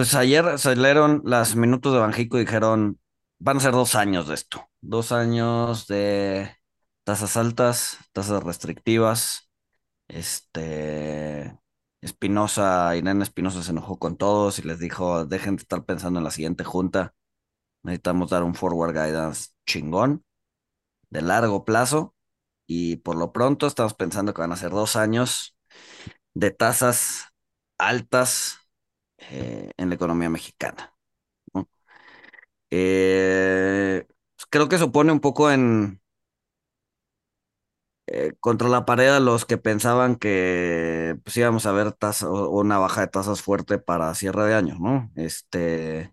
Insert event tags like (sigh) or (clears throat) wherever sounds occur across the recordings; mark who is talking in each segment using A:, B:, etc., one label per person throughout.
A: Pues ayer salieron las minutos de Banjico y dijeron, van a ser dos años de esto, dos años de tasas altas, tasas restrictivas. Este, Espinosa, Irene Espinosa se enojó con todos y les dijo, dejen de estar pensando en la siguiente junta, necesitamos dar un forward guidance chingón, de largo plazo, y por lo pronto estamos pensando que van a ser dos años de tasas altas eh, en la economía mexicana. Eh, pues creo que supone un poco en eh, contra la pared a los que pensaban que pues, íbamos a ver tasa, una baja de tasas fuerte para cierre de año, ¿no? Este,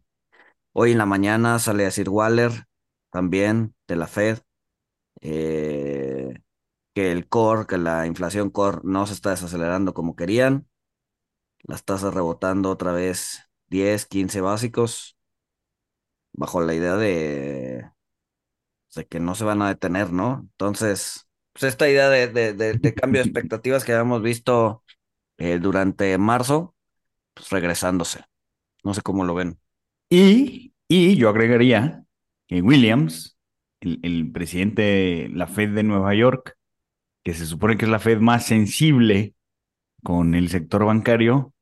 A: hoy en la mañana sale a decir Waller también de la Fed que el core, que la inflación core no se está desacelerando como querían las tasas rebotando otra vez 10, 15 básicos, bajo la idea de, de que no se van a detener, ¿no? Entonces, pues esta idea de, de, cambio de expectativas que habíamos visto eh, durante marzo, pues regresándose. No sé cómo lo ven.
B: Y, y yo agregaría que Williams, el, el presidente de la Fed de Nueva York, que se supone que es la Fed más sensible con el sector bancario,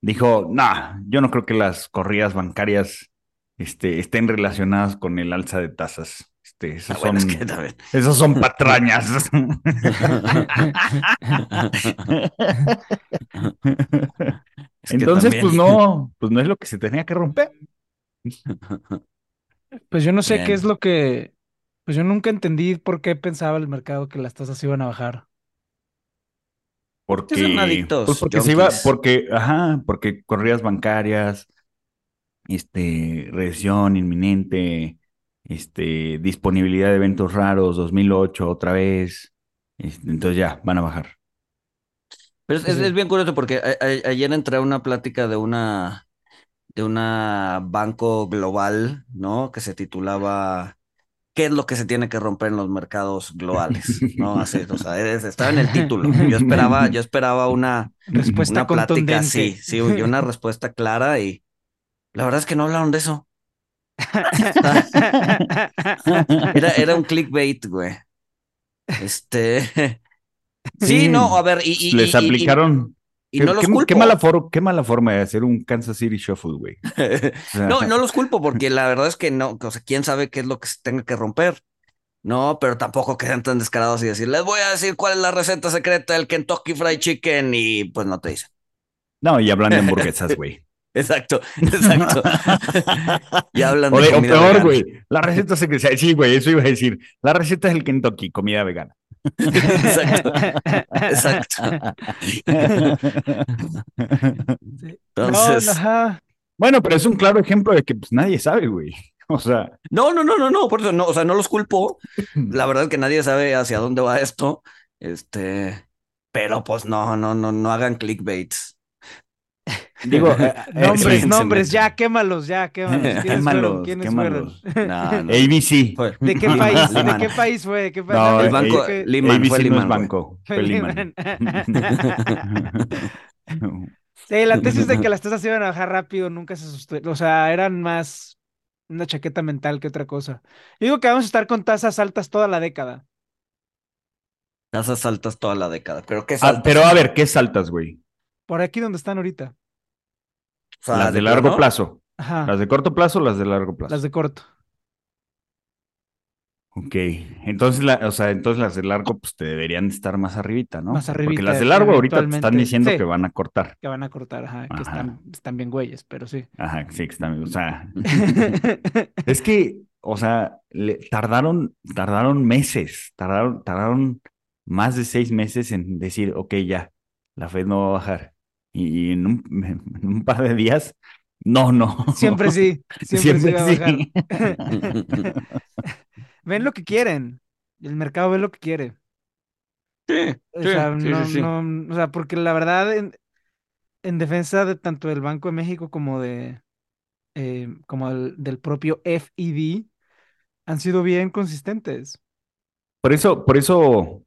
B: dijo, nah, yo no creo que las corridas bancarias este, estén relacionadas con el alza de tasas. Este, esos, ah, son, (laughs) esos son patrañas. (laughs) Entonces, pues no, pues no es lo que se tenía que romper.
C: Pues yo no sé qué es lo que, pues yo nunca entendí por qué pensaba el mercado que las tasas iban a bajar.
B: Porque, son adictos, pues porque se iba, porque, ajá, porque corridas bancarias, este, recesión inminente, este, disponibilidad de eventos raros, 2008 otra vez, este, entonces ya, van a bajar.
A: Pero es, bien curioso porque ayer entré a una plática de una, de una banco global, ¿no? Que se titulaba qué es lo que se tiene que romper en los mercados globales, (laughs) ¿no? Así, o sea, estaba en el título. Yo esperaba, yo esperaba una respuesta una plática, sí, sí, una (laughs) respuesta clara y la verdad es que no hablaron de eso. (laughs) era, era un clickbait, güey. Este. Sí, no, a ver, y.
B: Les aplicaron. Y no los culpo. Qué mala, qué mala, forma de hacer un Kansas City Shuffle, güey. (laughs)
A: no, no los culpo porque la verdad es que no, o sea, quién sabe qué es lo que se tenga que romper. No, pero tampoco quedan tan descarados y decir, les voy a decir cuál es la receta secreta del Kentucky Fried Chicken y pues no te dicen.
B: No, y hablan de hamburguesas, güey. (laughs)
A: Exacto, exacto. (laughs) y hablan
B: de, o peor, güey, la receta secreta. Sí, güey, eso iba a decir. La receta es el Kentucky, comida vegana. Exacto. Exacto. Entonces. bueno, pero es un claro ejemplo de que pues, nadie sabe, güey. O sea.
A: No, no, no, no, no, por eso no, o sea, no los culpo. (laughs) La verdad es que nadie sabe hacia dónde va esto. Este, pero pues no, no, no, no hagan clickbaits.
C: Digo, (laughs) eh, nombres, nombres, ya, quémalos, ya, quémalos.
B: quémalos, (laughs)
C: ¿Quiénes
B: quémalos. (laughs) No, no. ABC.
C: ¿De qué país? ¿De qué país fue? ¿De qué país?
A: No, el banco, Lehman,
B: ABC
A: fue
B: no es banco, fue
C: sí, la tesis de que las tasas iban a bajar rápido nunca se sostuvo, o sea, eran más una chaqueta mental que otra cosa. Yo digo que vamos a estar con tasas altas toda la década.
A: Tasas altas toda la década, pero ¿qué
B: ah, pero a ver, ¿qué es altas, güey?
C: Por aquí donde están ahorita
B: las de, largo plazo. Las de corto plazo o las de largo plazo.
C: Las de corto.
B: Ok, entonces, la, o sea, entonces las de largo pues te deberían estar más arribita, ¿no? Más arribita. Porque las de largo ahorita te están diciendo que van a cortar.
C: Que van a cortar, ajá, que están, están, bien güeyes, pero sí.
B: Ajá, sí, que están, o sea, (laughs) es que, o sea, tardaron, tardaron meses, tardaron, tardaron más de seis meses en decir, ok, ya, la Fed no va a bajar y en un, par de días No, no.
C: Siempre sí. (laughs) Siempre,
B: Siempre
C: sí va a bajar. (laughs) (laughs) ven lo que quieren. El mercado ve lo que quiere.
A: Sí,
C: O
A: sí,
C: sea,
A: sí,
C: no,
A: sí,
C: no, o sea, porque la verdad, en, en defensa de tanto del Banco de México como de eh, como del, del propio FED, han sido bien consistentes.
B: Por eso, por eso,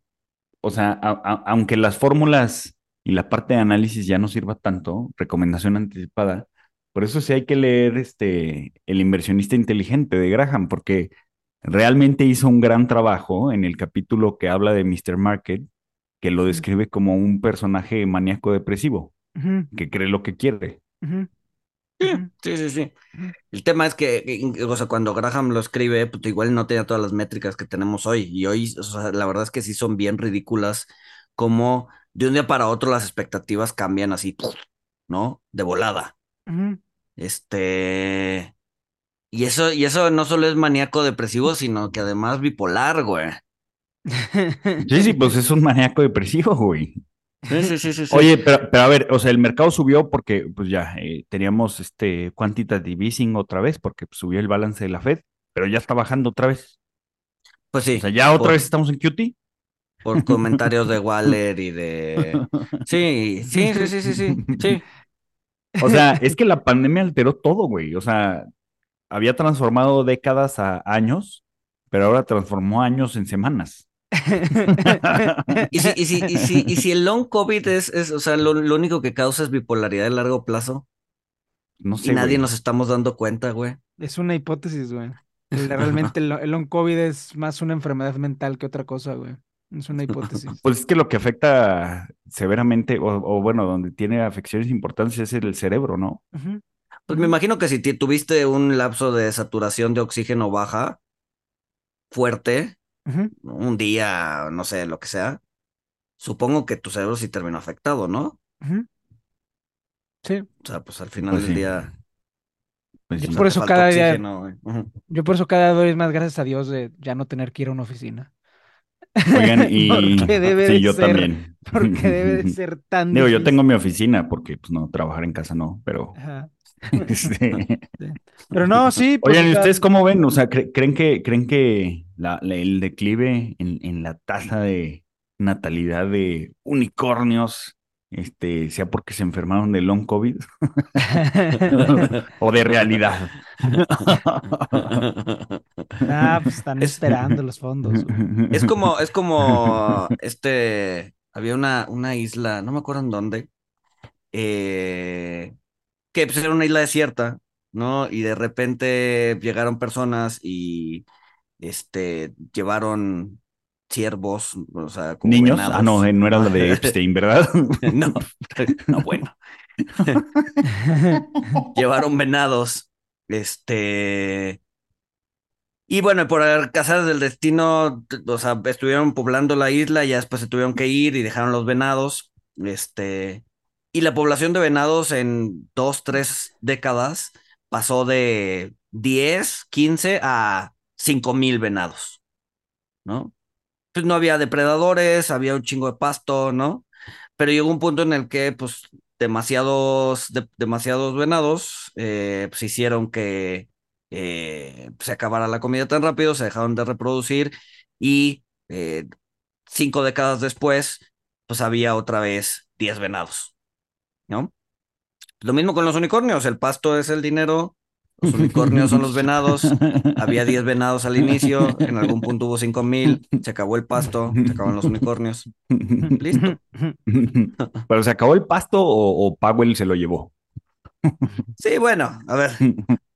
B: o sea, a- a- aunque las fórmulas y la parte de análisis ya no sirva tanto, recomendación anticipada, por eso sí hay que leer este El inversionista inteligente de Graham, porque realmente hizo un gran trabajo en el capítulo que habla de Mr. Market, que lo describe como un personaje maníaco depresivo, que cree lo que quiere.
A: Sí, sí, sí, sí. El tema es que, que- o sea, cuando Graham lo escribe, pues igual no tenía todas las métricas que tenemos hoy. Y hoy, o sea, la verdad es que sí son bien ridículas, como de un día para otro las expectativas cambian así, ¿no? De volada. Este. Y eso, y eso no solo es maníaco depresivo, sino que además bipolar, güey. (laughs)
B: Sí, sí, pues es un maníaco depresivo, güey.
A: Sí, sí, sí, sí, sí.
B: Oye, pero, pero a ver, o sea, el mercado subió porque pues ya eh, teníamos este quantitative easing otra vez porque pues, subió el balance de la Fed, pero ya está bajando otra vez.
A: Pues sí,
B: O sea, ya otra
A: por,
B: vez estamos en QT.
A: Por comentarios de Waller y de. (laughs) Sí, sí, sí, sí, sí, sí. Sí.
B: O sea, es que la pandemia alteró todo, güey. O sea, había transformado décadas a años, pero ahora transformó años en semanas.
A: Y si, y si, y si, y si el long COVID es, es o sea, lo, lo único que causa es bipolaridad a largo plazo
B: No
A: y
B: sé,
A: nadie
B: güey.
A: nos estamos dando cuenta, güey.
C: Es una hipótesis, güey. (laughs) Realmente el, el long COVID es más una enfermedad mental que otra cosa, güey. Es una hipótesis.
B: Pues es que lo que afecta severamente, o, o bueno, donde tiene afecciones importantes es el cerebro, ¿no?
A: Pues me imagino que si tuviste un lapso de saturación de oxígeno baja, fuerte, un día, no sé, lo que sea, supongo que tu cerebro sí terminó afectado, ¿no?
C: Sí,
A: O sea, pues al final
B: Pues
A: del
B: sí.
A: día,
B: Pues
C: Yo por eso cada día-
A: oxígeno,
C: yo por eso cada día doy más gracias a Dios de ya no tener que ir a una oficina.
B: Oigan, (laughs) y
C: Porque debe
B: sí,
C: de
B: yo
C: ser-
B: también.
C: Porque debe de ser (laughs) tan
B: Digo, yo tengo mi oficina porque, pues no, trabajar en casa no, pero...
C: Ajá. (laughs)
B: este,
C: Pero no, sí. pues,
B: Oigan, ¿y ustedes cómo ven? O sea, ¿cre- ¿creen que, creen que la- la- el declive en, en la tasa de natalidad de unicornios este, sea porque se enfermaron de long COVID (laughs) (laughs) o de realidad?
C: Ah, pues están
A: Es-
C: esperando los fondos.
A: Es como, es como este, había una, una isla, no me acuerdo en dónde, eh, que pues era una isla desierta, ¿no? Y de repente llegaron personas y este llevaron ciervos, o sea, como
B: ¿Niños?
A: venados.
B: Ah, no, eh, no era la de (laughs) Epstein, ¿verdad? (laughs)
A: No, no, bueno. (laughs) Llevaron venados. Este. Y bueno, por casadas del destino, o sea, estuvieron poblando la isla, ya después se tuvieron que ir y dejaron los venados. Este. Y la población de venados en dos, tres décadas pasó de 10, 15 a 5 mil venados, ¿no? Pues no había depredadores, había un chingo de pasto, ¿no? Pero llegó un punto en el que, pues, demasiados, de- demasiados venados, eh, pues hicieron que eh, se acabara la comida tan rápido, se dejaron de reproducir y eh, cinco décadas después, pues había otra vez 10 venados, ¿no? Lo mismo con los unicornios, el pasto es el dinero, los unicornios son los (laughs) venados, había 10 venados al inicio, en algún punto hubo 5 mil, se acabó el pasto, se acabaron los unicornios. Listo. (laughs)
B: ¿Pero se acabó el pasto o, o Powell se lo llevó?
A: Sí, bueno, a ver,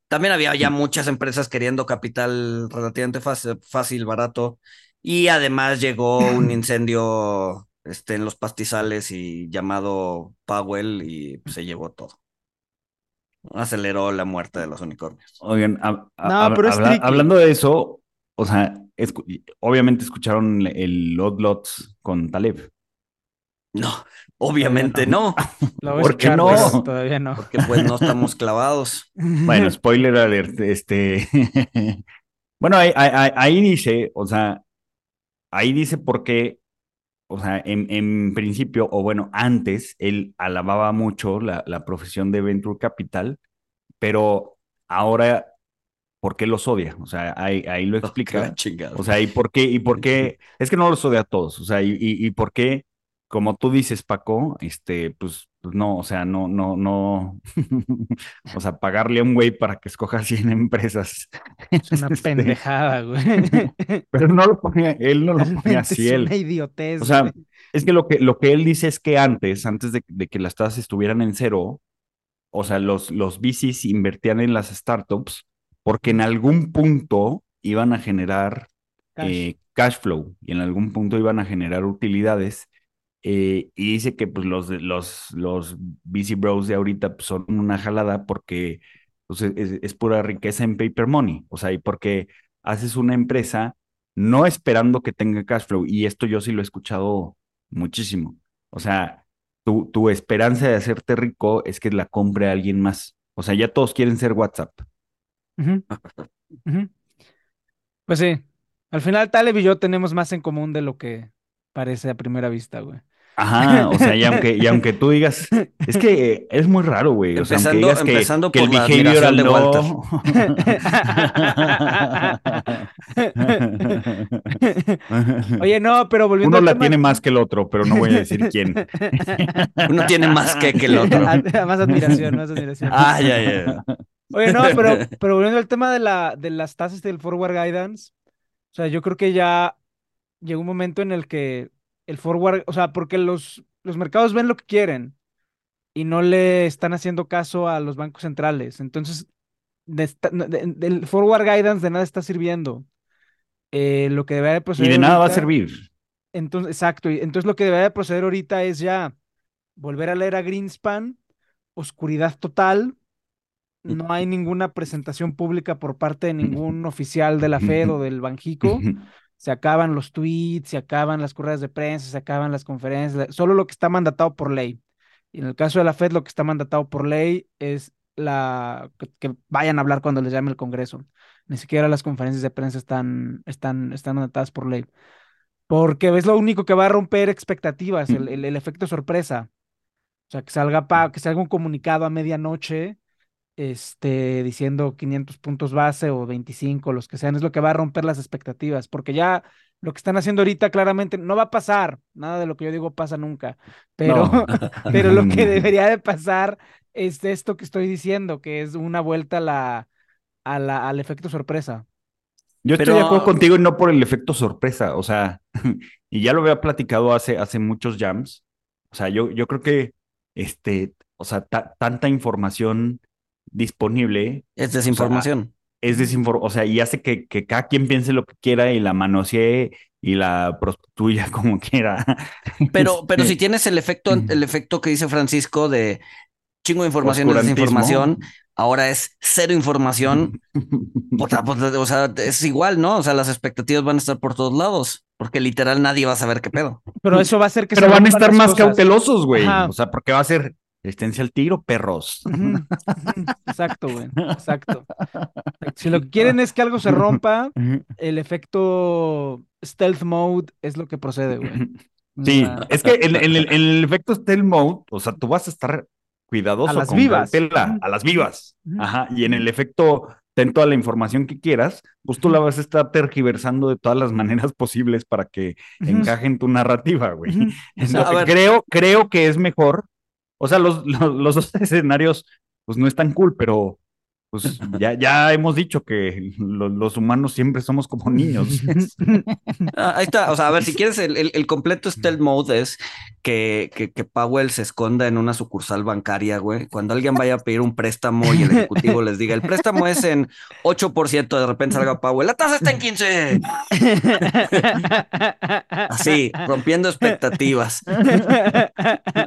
A: también había ya muchas empresas queriendo capital relativamente fácil, fácil, barato, y además llegó un incendio este, en los pastizales y llamado Powell y se llevó todo. Aceleró la muerte de los unicornios.
B: Oigan,
C: No, pero
B: habla- hablando de eso, o sea, escu- obviamente escucharon el Lot Lots con Taleb.
A: No, obviamente no, (laughs)
C: a
B: ¿Por qué no?
C: pero Todavía no.
A: porque pues no estamos clavados. (laughs)
B: Bueno, spoiler alert, este. (laughs) bueno, ahí- ahí dice, o sea, ahí dice por qué, o sea, en, en principio, o bueno, antes, él alababa mucho la, la profesión de Venture Capital pero ahora, ¿por qué los odia? O sea, ahí, ahí lo (laughs) explica. O sea, ¿y por qué? ¿Y por qué? (laughs) Es que no los odia a todos. O sea, ¿y, y, y por qué? Como tú dices, Paco, este, pues pues no, o sea, no, no, no, (laughs) o sea, pagarle a un güey para que escoja 100 empresas. (laughs)
C: Es una este, pendejada, güey. (laughs)
B: Pero no lo ponía, él no lo ponía así. Es
C: una idiotez.
B: O sea, es que lo, que lo que él dice es que antes, antes de, de, que las tasas estuvieran en cero, o sea, los, los VCs invertían en las startups porque en algún punto iban a generar cash. Eh, cash flow y en algún punto iban a generar utilidades eh, y dice que pues, los, los, los BC Bros de ahorita pues, son una jalada porque pues, es, pura riqueza en paper money. O sea, y porque haces una empresa no esperando que tenga cash flow. Y esto yo sí lo he escuchado muchísimo. O sea, tu, tu esperanza de hacerte rico es que la compre alguien más. O sea, ya todos quieren ser WhatsApp.
C: Pues sí, al final Taleb y yo tenemos más en común de lo que parece a primera vista, güey.
B: Ajá, o sea, y (laughs) aunque, y aunque tú digas, es que es muy raro, güey. O sea,
A: empezando,
B: digas
A: que, empezando
B: que
A: por
B: el
A: la
B: behavioral
A: de
B: no...
A: Walter. (laughs)
C: Oye, no, pero volviendo
B: Uno
C: al
B: la
C: tema-
B: tiene más que el otro, pero no voy a decir quién. (laughs)
A: Uno tiene más que que el otro.
C: más admiración, más admiración.
A: Ah, ya, ya.
C: Oye, no, pero, pero volviendo al tema de, la, de las tasas del forward guidance, o sea, yo creo que ya llegó un momento en el que el forward, o sea, porque los, los mercados ven lo que quieren y no le están haciendo caso a los bancos centrales. Entonces, de esta- de- del forward guidance de nada está sirviendo. Eh, lo que debería de
B: Y
C: proceder
B: de nada va a servir.
C: entonces, exacto. y Entonces lo que debería de proceder ahorita es ya volver a leer a Greenspan, oscuridad total. No hay ninguna presentación pública por parte de ningún oficial de la Fed o del Banjico. Se acaban los tweets, se acaban las correas de prensa, se acaban las conferencias, solo lo que está mandatado por ley. Y en el caso de la Fed, lo que está mandatado por ley es la que, que vayan a hablar cuando les llame el Congreso. Ni siquiera las conferencias de prensa están, están, están mandatadas por ley. Porque es lo único que va a romper expectativas, el, el- el efecto sorpresa. O sea, que salga, pa, que salga un comunicado a medianoche este, diciendo 500 puntos base o 25, los que sean, es lo que va a romper las expectativas, porque ya lo que están haciendo ahorita claramente no va a pasar, nada de lo que yo digo pasa nunca, pero,
B: No. (laughs) (laughs)
C: pero lo que (laughs) debería de pasar es esto que estoy diciendo, que es una vuelta a la, a la, al efecto sorpresa.
B: Yo estoy
A: Pero-
B: de acuerdo contigo y no por el efecto sorpresa, o sea, y ya lo había platicado hace, hace muchos jams, o sea, yo, yo creo que, este, o sea, ta- tanta información disponible
A: Es desinformación.
B: es desinformación, o sea, y hace que, que cada quien piense lo que quiera y la manosee y la prostituya (laughs) como quiera.
A: Pero, pero
B: Este,
A: si tienes el efecto, el efecto que dice Francisco de chingo de información y
B: Oscurantismo.
A: desinformación, ahora es cero información. (laughs) O sea, pues, o sea, es igual, ¿no? O sea, las expectativas van a estar por todos lados, porque literal nadie va a saber qué pedo.
C: Pero eso va a hacer que
B: Pero
C: se
B: van a estar más
C: cosas.
B: cautelosos, güey. O sea, porque va a ser, esténse al tiro, perros.
C: Exacto, güey. Exacto. (laughs) Si lo que quieren es que algo se rompa, el efecto stealth mode es lo que procede, güey.
B: Sí,
C: Ah,
B: es que en, en el, en el efecto stealth mode, o sea, tú vas a estar cuidadoso
C: A las
B: con
C: vivas. Ujú.
B: a las vivas. Ajá. Y en el efecto, ten toda la información que quieras, pues tú la vas a estar tergiversando de todas las maneras posibles para que encaje en tu narrativa, güey. Entonces, (laughs) creo, creo que es mejor. O sea, (laughs) los, los, dos escenarios, pues no están cool, pero pues ya, ya hemos dicho que lo- los humanos siempre somos como niños. (laughs)
A: Ah, ahí está. O sea, a ver, si quieres el, el- el completo stealth mode es que, que, que Powell se esconda en una sucursal bancaria, güey. Cuando alguien vaya a pedir un préstamo y el ejecutivo les diga, el préstamo es en 8%, de repente salga Powell, la tasa está en 15. Así, rompiendo expectativas.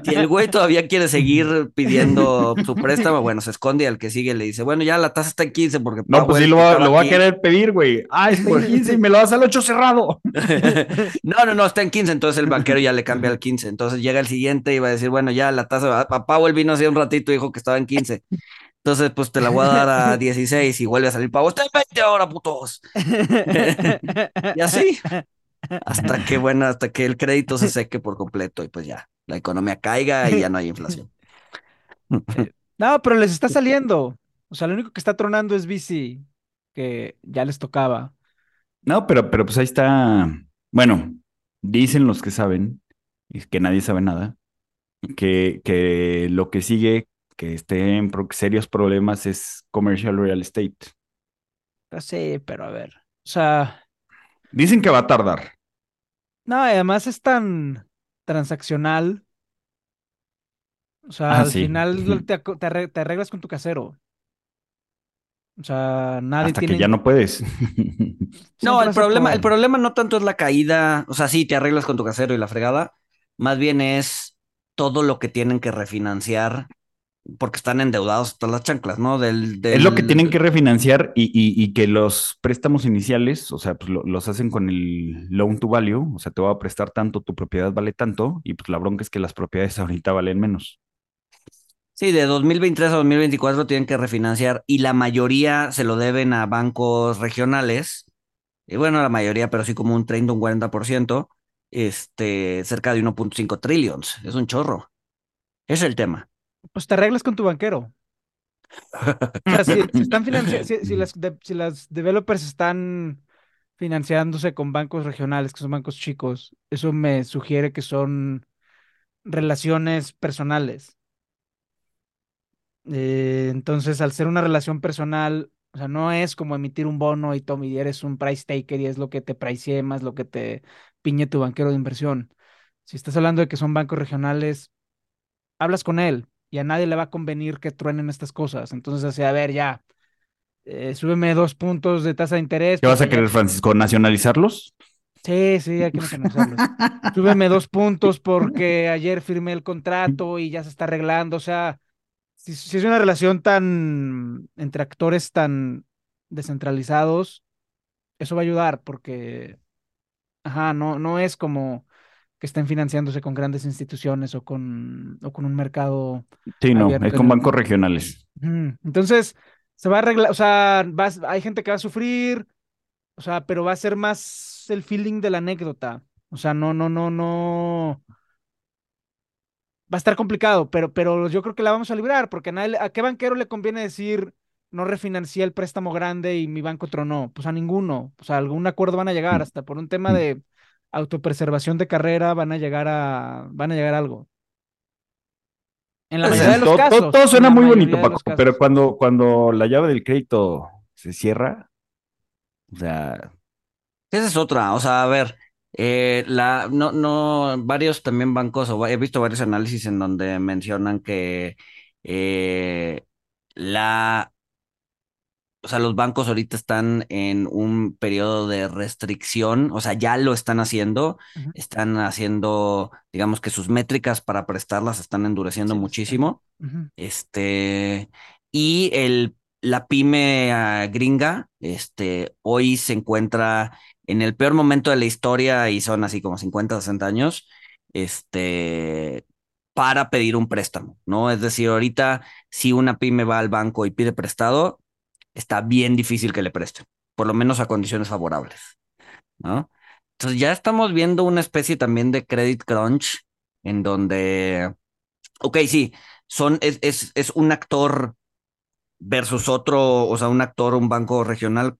A: Si el güey todavía quiere seguir pidiendo su préstamo, bueno, se esconde y al que sigue le dice, bueno, ya la tasa está en 15 porque
B: No, pues sí lo, va,
A: estaba
B: lo va a querer pedir, güey. Ah, está en 15 y me lo das al 8 cerrado. (laughs)
A: no, no, no, está en 15, entonces el banquero ya le cambia al 15. Entonces llega el siguiente y va a decir, bueno, ya la tasa, a Powell vino hace un ratito y dijo que estaba en 15. Entonces, pues te la voy a dar a (laughs) 16 y vuelve a salir Powell, está en 20 ahora, putos. (laughs) Y así, hasta que, bueno, hasta que el crédito se seque por completo y pues ya, la economía caiga y ya no hay inflación.
C: No, pero les está saliendo. O sea, lo único que está tronando es BC, que ya les tocaba.
B: No, pero, pero pues ahí está. Bueno, dicen los que saben, y que nadie sabe nada, que, que lo que sigue, que esté en serios problemas es commercial real estate.
C: Ya sé, pero a ver. O sea,
B: Dicen que va a tardar.
C: no, además es tan transaccional. O sea,
B: Ah,
C: al
B: sí.
C: final te, te arreglas con tu casero. O sea, nadie
B: Hasta
C: tiene.
B: que ya no puedes. (laughs)
A: No, el problema, el problema no tanto es la caída, o sea, sí, te arreglas con tu casero y la fregada, más bien es todo lo que tienen que refinanciar porque están endeudados hasta las chanclas, ¿no? Del,
B: Es lo que tienen que refinanciar y, y- y que los préstamos iniciales, o sea, pues lo- los hacen con el loan to value, o sea, te va a prestar tanto, tu propiedad vale tanto, y pues la bronca es que las propiedades ahorita valen menos.
A: Sí, de 2023 a 2024 tienen que refinanciar y la mayoría se lo deben a bancos regionales. Y bueno, la mayoría, pero sí como un 30, un 40%, este, cerca de 1.5 trillions. Es un chorro. Es el tema.
C: Pues te arreglas con tu banquero. (laughs) O sea, si, si están financia- si, si las, de- si las developers están financiándose con bancos regionales, que son bancos chicos, eso me sugiere que son relaciones personales. Eh, entonces, al ser una relación personal, o sea, no es como emitir un bono y Tommy, eres un price taker y es lo que te pricee más lo que te piñe tu banquero de inversión. Si estás hablando de que son bancos regionales, hablas con él y a nadie le va a convenir que truenen estas cosas. Entonces, así, a ver, ya, eh, súbeme dos puntos de tasa de interés.
B: ¿Qué vas a
C: ya-
B: querer, Francisco? ¿Nacionalizarlos?
C: Sí, sí, hay que (laughs) nacionalizarlos. Súbeme dos puntos porque ayer firmé el contrato y ya se está arreglando. O sea, si, si es una relación tan entre actores tan descentralizados, eso va a ayudar porque, ajá, no, no es como que estén financiándose con grandes instituciones o con, o con un mercado
B: Sí, no,
C: abierto
B: es con bancos regionales.
C: Entonces, se va a arreglar, o sea, vas- hay gente que va a sufrir, o sea, pero va a ser más el feeling de la anécdota. O sea, no, no, no, no. Va a estar complicado, pero, pero yo creo que la vamos a librar, porque a, nadie ¿a qué banquero le conviene decir no refinancié el préstamo grande y mi banco tronó? Pues a ninguno. O sea, algún acuerdo van a llegar, hasta por un tema
B: Mm.
C: de autopreservación de carrera van a llegar a, van a llegar a algo. En la mayoría de los
B: todo, todo-
C: casos.
B: todo
C: en
B: suena muy bonito, Paco, pero cuando, cuando la llave del crédito se cierra, o sea,
A: Esa es otra. O sea, a ver, eh, la, no, no, varios también bancos, o he visto varios análisis en donde mencionan que eh, la, o sea, los bancos ahorita están en un periodo de restricción, o sea, ya lo están haciendo, están haciendo, digamos que sus métricas para prestarlas están endureciendo
C: Sí, sí, sí.
A: muchísimo. Este, y el, la pyme ah, gringa, este, hoy se encuentra en el peor momento de la historia y son así como 50, 60 años, este, para pedir un préstamo, ¿no? Es decir, ahorita si una pyme va al banco y pide prestado, está bien difícil que le presten, por lo menos a condiciones favorables, ¿no? Entonces ya estamos viendo una especie también de credit crunch en donde, ok, sí, son, es, es, es un actor versus otro, o sea, un actor, un banco regional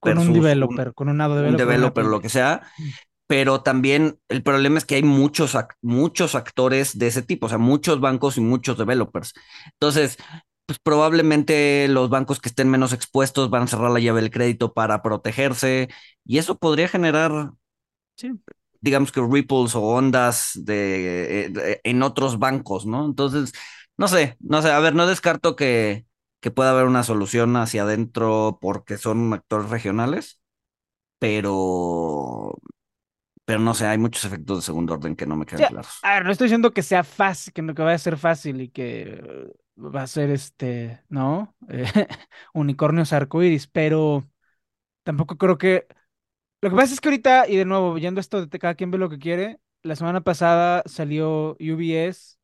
C: Con un
A: un-
C: developer, con un
A: un
C: developer. una
A: developer, lo que sea,
C: Mm.
A: pero también el problema es que hay muchos, muchos actores de ese tipo, o sea, muchos bancos y muchos developers. Entonces, pues probablemente los bancos que estén menos expuestos van a cerrar la llave del crédito para protegerse y eso podría generar,
C: Sí.
A: digamos que ripples o ondas de, eh, de- en otros bancos, ¿no? Entonces, no sé, no sé, a ver, no descarto que, que pueda haber una solución hacia adentro porque son actores regionales, pero, pero no sé, hay muchos efectos de segundo orden que no me quedan claros.
C: A ver, no estoy diciendo que sea fácil, que no que vaya a ser fácil y que va a ser este, ¿no? Eh, (laughs) unicornios arcoíris, pero tampoco creo que. Lo que pasa es que ahorita, y de nuevo, yendo a esto de cada quien ve lo que quiere, la semana pasada salió UBS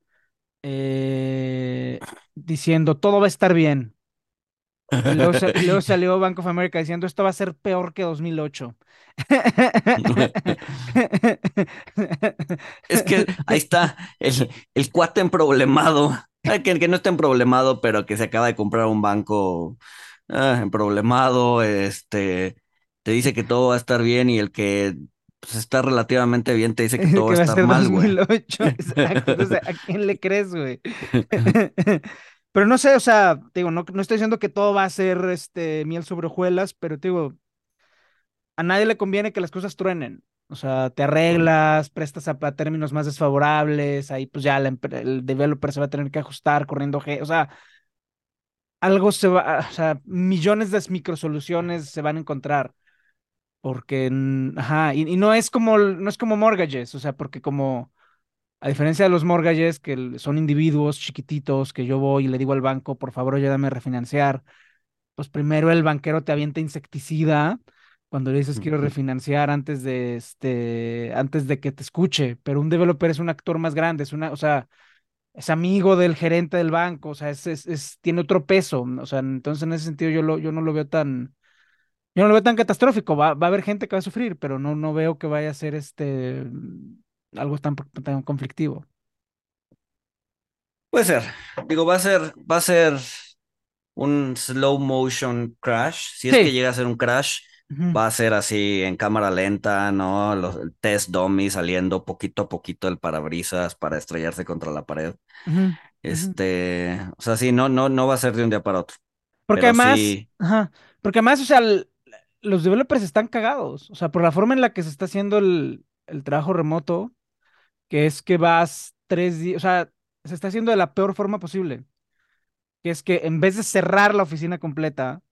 C: eh, diciendo todo va a estar bien. Y luego, luego salió Bank of America diciendo esto va a ser peor que 2008. (laughs)
A: Es que ahí está el, el cuate emproblemado que, que no esté problemado, pero que se acaba de comprar un banco ah, problemado, este, te dice que todo va a estar bien y el que pues, está relativamente bien te dice que (laughs) todo va a estar mal, güey. (laughs)
C: ¿a quién le crees, güey? (laughs) pero no sé, o sea, digo, no, no estoy diciendo que todo va a ser este, miel sobre hojuelas, pero te digo, a nadie le conviene que las cosas truenen. O sea, te arreglas, prestas a, términos más desfavorables, ahí pues ya el developer se va a tener que ajustar corriendo, o sea, algo se va, o sea, millones de microsoluciones se van a encontrar. Porque, ajá, y, no es como, no es como mortgages, o sea, porque como, a diferencia de los mortgages, que son individuos chiquititos, que yo voy y le digo al banco, por favor, ayúdame a refinanciar, pues primero el banquero te avienta insecticida cuando le dices quiero refinanciar antes de este, antes de que te escuche, pero un developer es un actor más grande, es una, o sea, es amigo del gerente del banco, o sea, es, es, tiene otro peso, o sea, entonces en ese sentido yo, lo, yo no lo veo tan, yo no lo veo tan catastrófico, va, va a haber gente que va a sufrir, pero no, no veo que vaya a ser este, algo tan, tan conflictivo.
A: Puede ser, digo, va a ser, va a ser un slow motion crash, si es que llega a ser un crash, Va a ser así en cámara lenta, ¿no? Los test dummy saliendo poquito a poquito del parabrisas para estrellarse contra la pared. Este, o sea, sí, no, no, no va a ser de un día para otro.
C: Porque además, porque además, o sea, los developers están cagados. O sea, por la forma en la que se está haciendo el, el trabajo remoto, que es que vas tres días, o sea, se está haciendo de la peor forma posible. Que es que en vez de cerrar la oficina completa,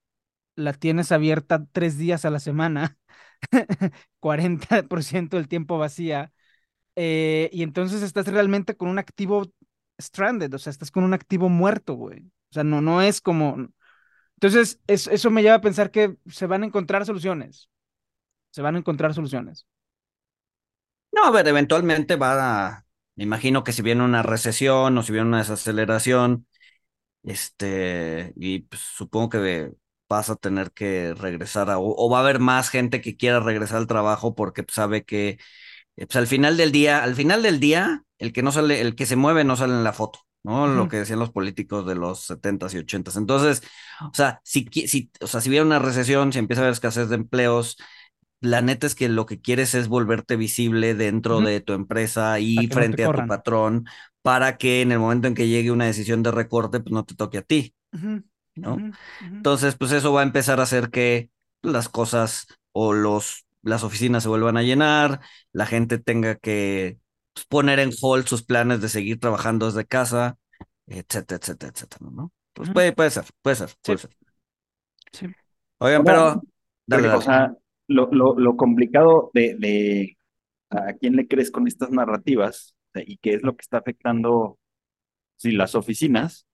C: la tienes abierta tres días a la semana, (laughs) 40% del tiempo vacía, eh, y entonces estás realmente con un activo stranded, o sea, estás con un activo muerto, güey. O sea, no, no es como... Entonces, eso me lleva a pensar que se van a encontrar soluciones. Se van a encontrar soluciones.
A: No, a ver, eventualmente va a... Me imagino que si viene una recesión o si viene una desaceleración, este, y pues, supongo que vas a tener que regresar o, va a haber más gente que quiera regresar al trabajo porque pues, sabe que pues, al final del día, al final del día, el que no sale, el que se mueve no sale en la foto, ¿no? Lo que decían los políticos de los 70s y 80s. Entonces, o sea, si, si, o sea, si viene una recesión, si empieza a haber escasez de empleos, la neta es que lo que quieres es volverte visible dentro de tu empresa y frente a tu patrón para que en el momento en que llegue una decisión de recorte, pues no te toque a ti. ¿no? Entonces, pues eso va a empezar a hacer que las cosas o los, las oficinas se vuelvan a llenar, la gente tenga que poner en hold sus planes de seguir trabajando desde casa, etcétera, etcétera, etcétera, ¿no? Pues puede, puede ser, puede ser, puede ser. Sí. Oigan, pero...
B: O sea, lo, lo, lo complicado de, de, a quién le crees con estas narrativas y qué es lo que está afectando si las oficinas,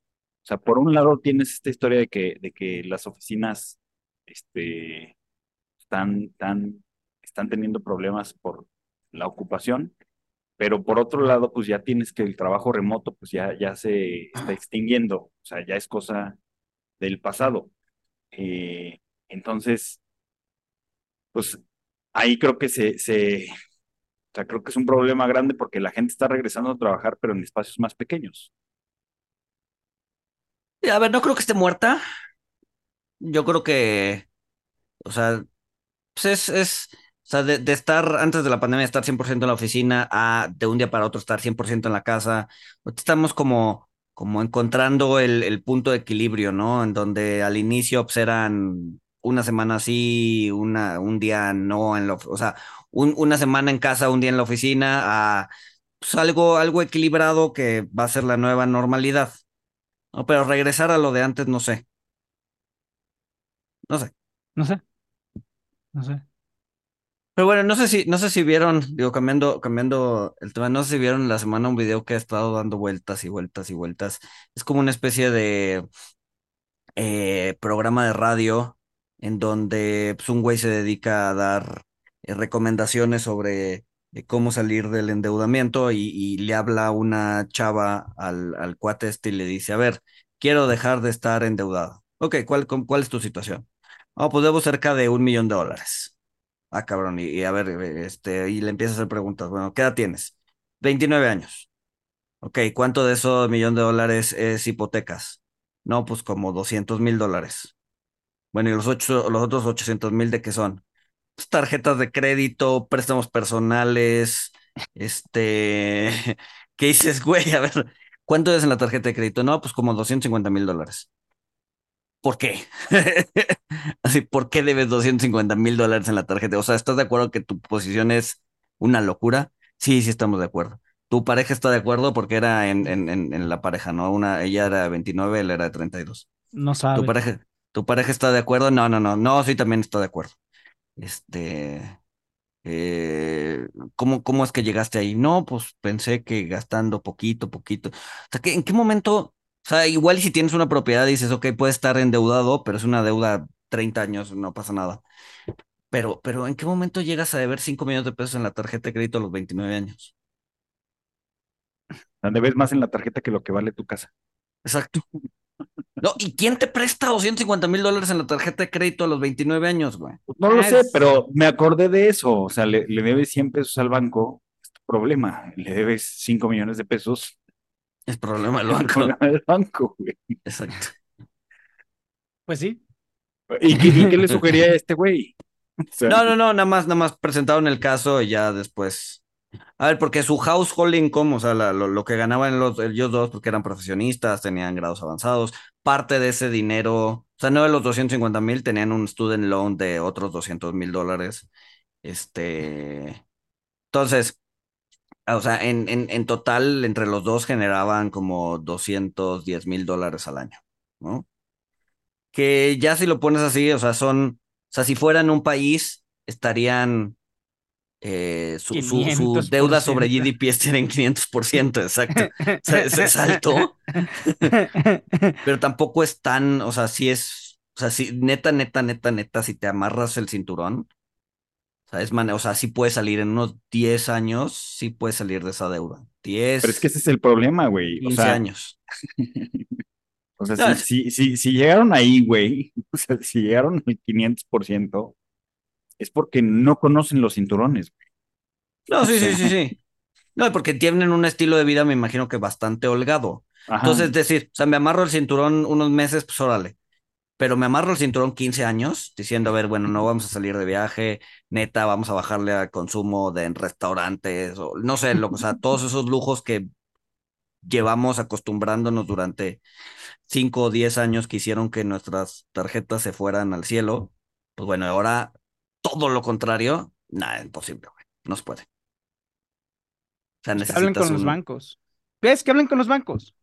B: o sea, por un lado tienes esta historia de que, de que las oficinas este, están, están teniendo problemas por la ocupación, pero por otro lado, pues ya tienes que el trabajo remoto, pues ya, ya se está extinguiendo, o sea, ya es cosa del pasado. Eh, entonces, pues ahí creo que se, se, o sea, creo que es un problema grande porque la gente está regresando a trabajar, pero en espacios más pequeños.
A: A ver, no creo que esté muerta. Yo creo que, o sea, pues es, es, sea, de, estar antes de la pandemia, estar 100% en la oficina, a de un día para otro estar 100% en la casa, estamos como, como encontrando el, el punto de equilibrio, ¿no? En donde al inicio pues, eran una semana sí, una, un día no, en la, o sea, una semana en casa, un día en la oficina, a pues, algo, algo equilibrado que va a ser la nueva normalidad. No, pero regresar a lo de antes, no sé. No sé.
C: No sé. No sé.
A: Pero bueno, no sé si, no sé si vieron, digo, cambiando, cambiando el tema, no sé si vieron la semana un video que ha estado dando vueltas y vueltas y vueltas. Es como una especie de eh, programa de radio en donde pues, un güey se dedica a dar eh, recomendaciones sobre cómo salir del endeudamiento y, le habla una chava al, al, cuate este y le dice, a ver, quiero dejar de estar endeudado. Ok, ¿cuál, cuál es tu situación? Oh, pues debo cerca de un millón de dólares. Ah, cabrón, y, a ver, este, y le empieza a hacer preguntas. Bueno, ¿qué edad tienes? 29 años. Ok, ¿cuánto de esos millón de dólares es hipotecas? No, pues como 200 mil dólares. Bueno, ¿y los, los otros 800 mil de qué son? Pues tarjetas de crédito, préstamos personales, este, (laughs) ¿qué dices, güey? A ver, ¿cuánto es en la tarjeta de crédito? No, pues como 250 mil dólares. ¿Por qué? (laughs) Así, ¿por qué debes 250 mil dólares en la tarjeta? O sea, ¿estás de acuerdo que tu posición es una locura? Sí, sí estamos de acuerdo. Tu pareja está de acuerdo porque era en, en, en, la pareja, ¿no? Una, ella era 29, él era de 32.
C: No sabe.
A: Tu pareja, tu pareja está de acuerdo? No, no, no, no, sí también está de acuerdo. Este, eh, ¿cómo, ¿cómo es que llegaste ahí? No, pues pensé que gastando poquito, poquito. O sea, ¿en qué momento? O sea, igual si tienes una propiedad dices, ok, puede estar endeudado, pero es una deuda 30 años, no pasa nada. Pero, pero ¿en qué momento llegas a deber 5 millones de pesos en la tarjeta de crédito a los 29 años?
B: Debes más en la tarjeta que lo que vale tu casa.
A: Exacto. No, ¿y quién te presta 250 mil dólares en la tarjeta de crédito a los 29 años, güey?
B: No lo sé, pero me acordé de eso. O sea, le, debes 100 pesos al banco, es tu problema. Le debes 5 millones de pesos.
A: Es problema del banco. Es
B: problema del banco, güey.
A: Exacto.
C: Pues sí.
B: ¿Y qué, le sugería a este güey? (laughs)
A: no, no, no, nada más, nada más presentaron el caso y ya después a ver, porque su household income, o sea, lo, que ganaban los, ellos dos, porque eran profesionistas, tenían grados avanzados, parte de ese dinero, o sea, no de los 250 mil, tenían un student loan de otros 200 mil dólares. Este, entonces, o sea, en, en, en total, entre los dos generaban como 210 mil dólares al año, ¿no? Que ya si lo pones así, o sea, son, o sea, si fueran un país, estarían eh, su, deuda sobre GDP es en 500%, exacto. O sea, es, alto, (laughs) pero tampoco es tan, o sea, si es, o sea, si neta, neta, neta, neta, si te amarras el cinturón, o sea, es o sea, sí puedes salir en unos 10 años, sí puedes salir de esa deuda. 10.
B: Pero es que ese es el problema, güey.
A: 15 años. (laughs)
B: o sea, si, si, si, llegaron ahí, güey, (laughs) o sea, si llegaron al 500%, es porque no conocen los cinturones.
A: No, sí, sí, sí, sí. No, porque tienen un estilo de vida, me imagino que bastante holgado. Entonces, es decir, o sea, me amarro el cinturón unos meses, pues órale. Pero me amarro el cinturón 15 años, diciendo, a ver, bueno, no vamos a salir de viaje, neta, vamos a bajarle al consumo de en restaurantes, o no sé, lo, o sea, (laughs) todos esos lujos que llevamos acostumbrándonos durante 5 o 10 años que hicieron que nuestras tarjetas se fueran al cielo. Pues bueno, ahora todo lo contrario, nada, imposible, güey. No se puede.
C: O sea, que hablen con los bancos. ¿Ves? Que hablen con los bancos.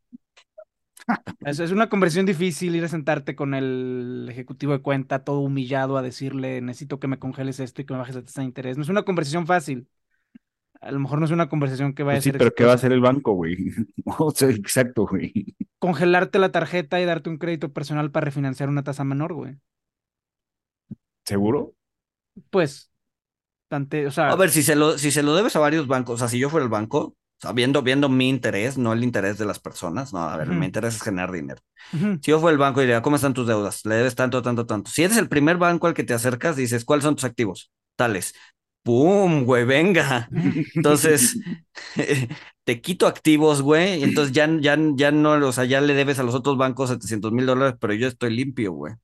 C: Es, es, una conversión difícil ir a sentarte con el ejecutivo de cuenta todo humillado a decirle necesito que me congeles esto y que me bajes la tasa de interés. No es una conversación fácil. A lo mejor no es una conversación que vaya
B: pues
C: a ser.
B: Sí, pero ¿qué va a hacer el banco, güey? (laughs) o sea, exacto, güey.
C: Congelarte la tarjeta y darte un crédito personal para refinanciar una tasa menor, güey.
B: ¿Seguro?
C: Pues, tante, o sea.
A: A ver, si se, lo, si se lo debes a varios bancos, o sea, si yo fuera el banco, sea, viendo, viendo mi interés, no el interés de las personas, no, a ver, mi interés es generar dinero. Si yo fuera el banco, diría, ¿cómo están tus deudas? Le debes tanto, tanto, tanto. Si eres el primer banco al que te acercas, dices, ¿cuáles son tus activos? Tales. ¡Pum, güey! Venga. (laughs) Entonces, (laughs) te quito activos, güey, y entonces ya, ya, ya no, o sea, ya le debes a los otros bancos 700 mil dólares, pero yo estoy limpio, güey.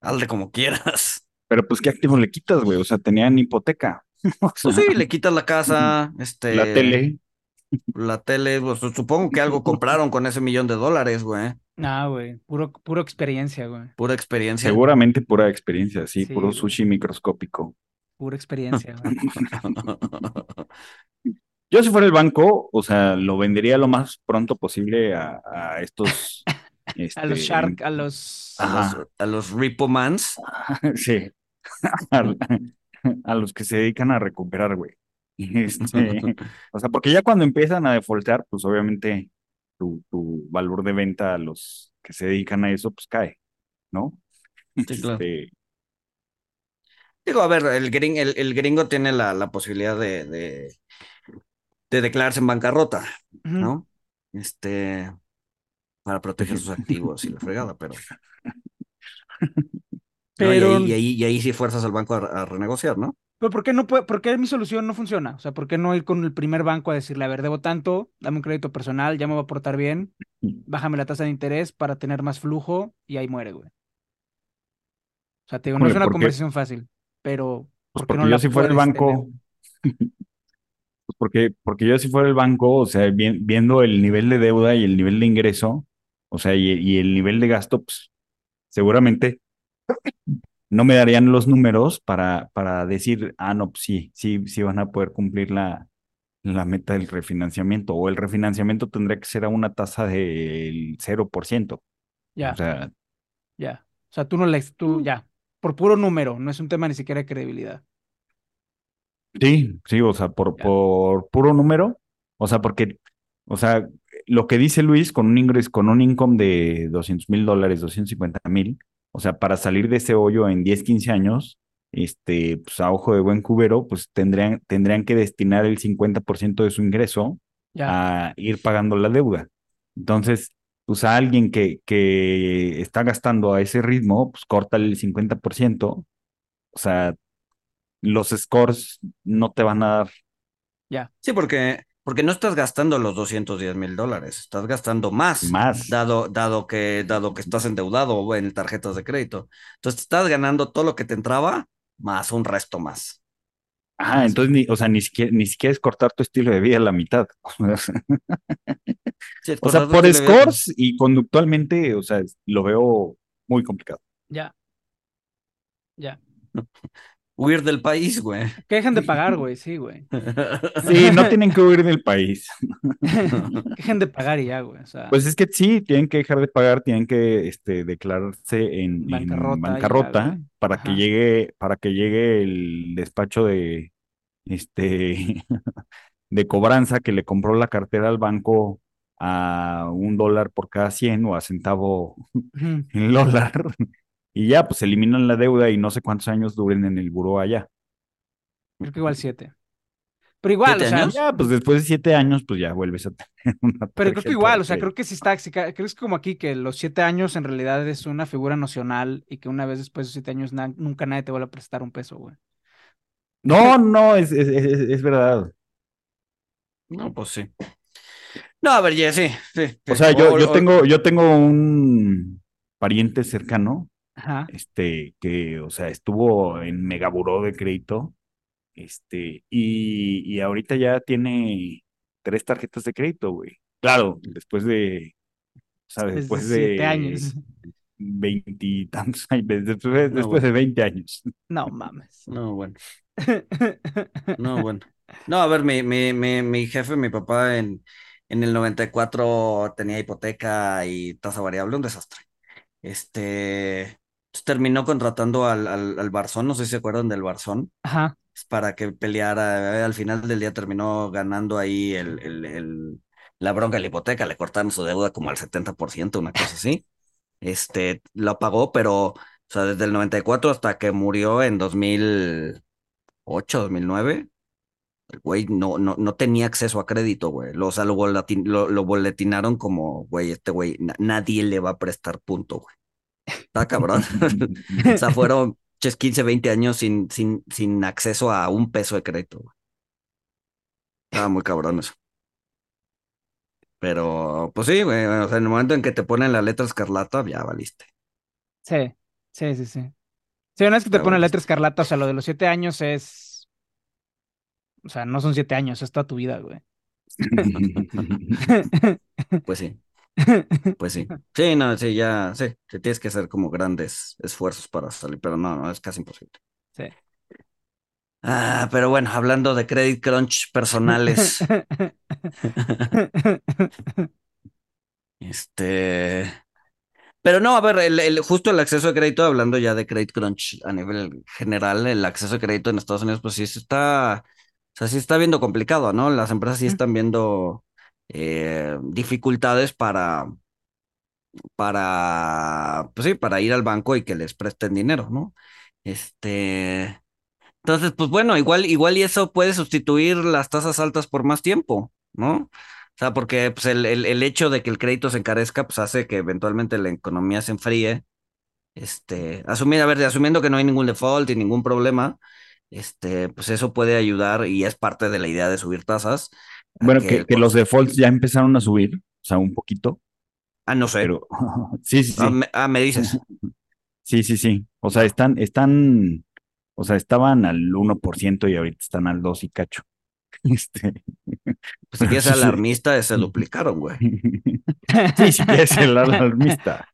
A: Hazle como quieras.
B: Pero pues, ¿qué activos le quitas, güey? O sea, tenían hipoteca. (laughs)
A: pues sí, le quitas la casa, este...
B: La tele.
A: La tele, pues supongo que algo compraron con ese millón de dólares, güey.
C: Ah, güey, puro, puro experiencia, güey.
A: Pura experiencia.
B: Seguramente pura experiencia, sí, puro sushi microscópico.
C: Pura experiencia, güey. (laughs)
B: Yo si fuera el banco, o sea, lo vendería lo más pronto posible a, a estos (laughs)
C: a los este, Shark, a los.
A: A los, Ripomans. (laughs)
B: sí. a, los que se dedican a recuperar, güey. (laughs) Este, o sea, porque ya cuando empiezan a defaultear, pues obviamente tu, tu, valor de venta a los que se dedican a eso, pues cae, ¿no? (laughs)
A: Sí, claro. Este, Digo, a ver, el, gringo, el, gringo tiene la, la posibilidad de, de, de, declararse en bancarrota, ¿no? Este, para proteger sus activos y la fregada, pero. (laughs) pero... y, ahí, y, ahí, sí fuerzas al banco a, renegociar, ¿no?
C: Pero ¿por qué no puede, por qué mi solución no funciona? O sea, ¿por qué no ir con el primer banco a decirle, a ver, debo tanto, dame un crédito personal, ya me va a portar bien, bájame la tasa de interés para tener más flujo y ahí muere, güey. O sea, te digo, no es una conversación fácil, pero
B: Pues
C: ¿por qué
B: porque
C: no
B: yo si fuera el banco, (laughs) pues porque, porque yo si fuera el banco, o sea, vi- viendo el nivel de deuda y el nivel de ingreso, o sea, y, y el nivel de gasto, pues seguramente no me darían los números para, para decir, ah, no, pues sí, sí, sí van a poder cumplir la, la meta del refinanciamiento, o el refinanciamiento tendría que ser a una tasa del 0%.
C: Ya,
B: O sea,
C: ya. O sea, tú no le, tú ya, por puro número, no es un tema ni siquiera de credibilidad.
B: Sí, sí, o sea, por,
C: Ya.
B: por puro número, o sea, porque, o sea, lo que dice Luis con un ingreso, con un income de 200 mil dólares, 250 mil, o sea, para salir de ese hoyo en 10, 15 años, este, pues a ojo de buen cubero, pues tendrían, tendrían que destinar el 50% de su ingreso
C: Ya,
B: a ir pagando la deuda. Entonces, pues a alguien que, que está gastando a ese ritmo, pues corta el 50%, o sea, los scores no te van a dar
C: ya.
A: Sí, porque, porque no estás gastando los 210 mil dólares, estás gastando más,
B: más.
A: dado, dado, que, dado que estás endeudado o en tarjetas de crédito. Entonces estás ganando todo lo que te entraba, más un resto más.
B: Ah, entonces, ni, o sea, ni siquiera, ni siquiera es cortar tu estilo de vida a la mitad. (laughs)
A: Sí,
B: O sea, por scores y conductualmente, o sea, lo veo muy complicado.
C: Ya. Ya. (laughs)
A: Huir del país, güey.
C: Que dejen de pagar, güey, sí, güey.
B: Sí, no tienen que huir del país. (laughs)
C: Que dejen de pagar y ya, güey. O sea,
B: Pues es que sí, tienen que dejar de pagar, tienen que este, declararse en, en
C: Bancarrota ya,
B: para que llegue, para que llegue el despacho de este (laughs) de cobranza que le compró la cartera al banco a un dólar por cada 100 o a centavo (laughs) el dólar. Y ya, pues eliminan la deuda y no sé cuántos años duren en el buró allá.
C: creo que igual siete. Pero igual, o
A: ¿Siete
C: sea,
A: años?
B: Ya, pues después de siete años, pues ya vuelves a (laughs) tener una
C: pero creo que igual, o sea, creo que sí está, creo que es como aquí que los siete años en realidad es una figura nocional y que una vez después de siete años na- nunca nadie te vuelve a prestar un peso, güey.
B: No, no, es, es, es, es verdad.
A: No, pues sí. No, a ver, ya sí, sí.
B: O
A: sí.
B: sea, yo,
A: O-
B: yo
A: o-
B: tengo, yo tengo un pariente cercano,
C: Ajá.
B: este, que, o sea, estuvo en megaburó de crédito, este, y, y ahorita ya tiene tres tarjetas de crédito, güey. Claro, después de, o sea,
C: Después de siete
B: de
C: años.
B: veintitantos (laughs) años, después,
A: No,
B: después
A: bueno.
B: de 20 años.
C: No mames.
A: No, bueno. (laughs) No, bueno. No, a ver, mi, mi, mi, mi jefe, mi papá en, en el 94 tenía hipoteca y tasa variable, un desastre. Este, terminó contratando al, al, al Barzón, no sé si se acuerdan del Barzón,
C: Ajá.
A: para que peleara. eh, Al final del día terminó ganando ahí el, el, el- la bronca de la hipoteca, le cortaron su deuda como al 70%, una cosa así. Este, lo pagó, pero, o sea, desde el 94 hasta que murió en 2008, 2009. El güey no, no, no tenía acceso a crédito, güey. Lo, o sea, lo, boletin- lo, lo boletinaron como, güey, este güey, na- nadie le va a prestar punto, güey. Está cabrón. (laughs) O sea, fueron ches, 15, 20 años sin, sin, sin acceso a un peso de crédito. Estaba muy cabrón eso. Pero, pues sí, güey. O sea, en el momento en que te ponen la letra escarlata, ya valiste.
C: Sí, sí, sí, sí. Sí, una vez que te
A: Ya
C: ponen
A: valiste.
C: letra escarlata, o sea, lo de los siete años es. O sea, no son siete años, es toda tu vida, güey. (laughs) (laughs)
A: Pues sí, (laughs) pues sí. Sí, no, sí, ya, sí. Sí, tienes que hacer como grandes esfuerzos para salir, pero no, no, es casi imposible.
C: Sí.
A: Ah, pero bueno, hablando de credit crunch personales, (laughs) (laughs) este. Pero no, a ver, el, el- justo el acceso a crédito, hablando ya de credit crunch a nivel general, el acceso a crédito en Estados Unidos, pues sí se está, o sea, sí está viendo complicado, ¿no? Las empresas sí
C: Ujú.
A: están viendo eh, dificultades para, para, pues sí, para ir al banco y que les presten dinero, ¿no? Este, entonces, pues bueno, igual, igual y eso puede sustituir las tasas altas por más tiempo, ¿no? O sea, porque pues, el, el, hecho de que el crédito se encarezca, pues hace que eventualmente la economía se enfríe. Este, asumir, a ver, asumiendo que no hay ningún default y ningún problema, este, pues eso puede ayudar y es parte de la idea de subir tasas. A
B: Bueno,
A: que el
B: los defaults ya empezaron a subir, o sea, un poquito,
A: Ah, no sé.
B: pero sí, (laughs) sí, sí.
A: Ah, me, ah, me dices. (laughs)
B: Sí, sí, sí. O sea, están, están, o sea, estaban al 1% y ahorita están al 2 y cacho. (laughs) Este,
A: Pues si quieres alarmista, se duplicaron, güey.
B: Sí, si quieres ser alarmista.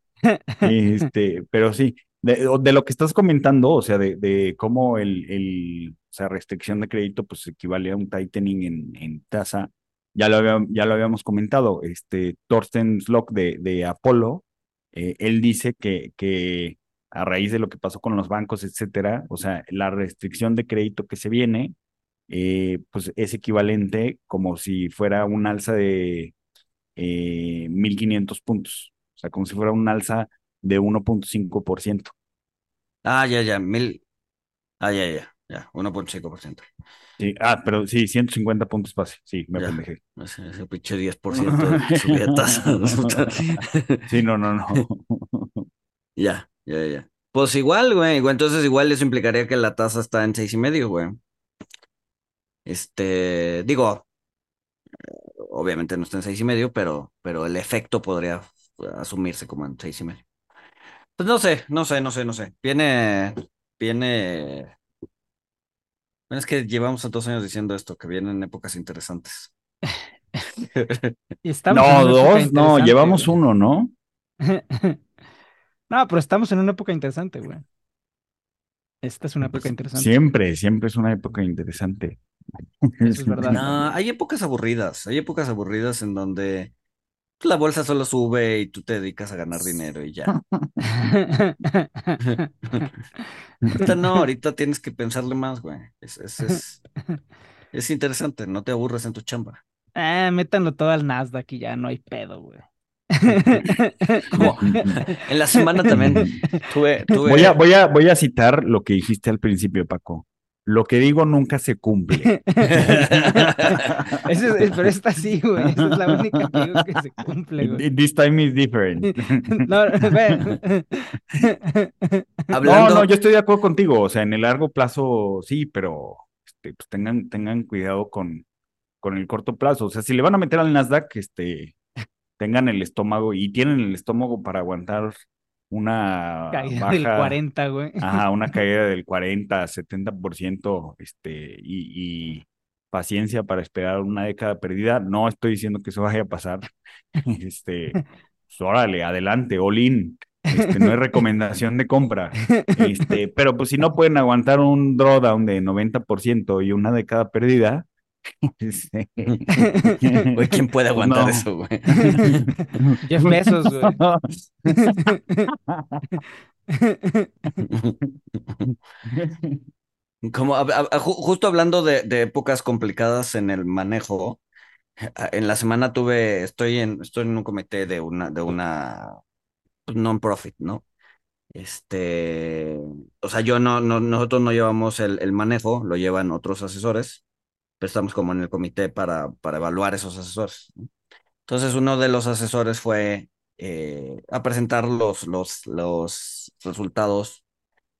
B: Este, pero sí, de, de lo que estás comentando, o sea, de, de cómo el, el, o sea, restricción de crédito, pues equivale a un tightening en, en tasa. Ya lo, había- ya lo habíamos comentado, este, Thorsten Slock de, de Apollo, eh, él dice que, que a raíz de lo que pasó con los bancos, etcétera, o sea, la restricción de crédito que se viene, eh, pues es equivalente como si fuera un alza de eh, 1.500 puntos, o sea, como si fuera un alza de 1.5%.
A: Ah, ya, ya, mil. Ah, ya, ya, ya, 1.5%.
B: Sí, ah, pero sí, 150 puntos base, sí, me
A: Ya.
B: apendejé.
A: Ese, ese pinche 10% de subida de tasa.
B: Sí, no, no, no. (laughs)
A: Ya, ya, ya. Pues igual, güey. güey, Entonces igual eso implicaría que la tasa está en seis y medio, güey. Este, digo, obviamente no está en seis y medio, pero, pero el efecto podría asumirse como en seis y medio. Pues no sé, no sé, no sé, no sé. Viene, viene. Bueno, es que llevamos dos años diciendo esto, que vienen épocas interesantes. (laughs) (laughs)
B: No, dos, no, llevamos
C: güey.
B: uno, ¿no? (laughs)
C: No, pero estamos en una época interesante, güey. Esta es una época
A: Pues,
C: interesante.
B: Siempre, siempre es una época interesante.
C: Eso es verdad.
A: No, hay épocas aburridas, hay épocas aburridas en donde la bolsa solo sube y tú te dedicas a ganar dinero y ya. (laughs) Ahorita no, ahorita tienes que pensarle más, güey. Es, es, es, es interesante, no te aburres en tu chamba.
C: Ah, métanlo todo al Nasdaq y ya no hay pedo, güey. (laughs)
A: Como en la semana también tuve, tuve...
B: Voy a, voy a, voy a citar lo que dijiste al principio, Paco. Lo que digo nunca se cumple. (laughs)
C: Es- pero esta sí, güey. Esa es la única que digo que se cumple, güey.
B: This time is different. (laughs)
C: No, (laughs)
B: no, yo estoy de acuerdo contigo. O sea, en el largo plazo sí, pero este, pues tengan, tengan cuidado con, con el corto plazo. O sea, si le van a meter al Nasdaq, este, tengan el estómago y tienen el estómago para aguantar una
C: Caída
B: baja,
C: del 40, güey.
B: ajá, una (laughs) caída del 40, 70%, este, y, y paciencia para esperar una década perdida. No estoy diciendo que eso vaya a pasar. (laughs) Este, pues, órale, adelante, all in. Este, no es recomendación de compra. Este, pero pues si no pueden aguantar un drawdown de 90% y una década perdida. (laughs) (laughs)
A: güey, ¿quién puede aguantar
B: No.
A: eso, güey? (laughs)
C: Jeff Bezos, güey.
A: Como justo hablando de, de épocas complicadas en el manejo, en la semana tuve, estoy en, estoy en un comité de una, de una non-profit, ¿no? Este, o sea, yo no, no, nosotros no llevamos el, el manejo, lo llevan otros asesores, pero estamos como en el comité para, para evaluar esos asesores. Entonces, uno de los asesores fue eh, a presentar los, los, los resultados.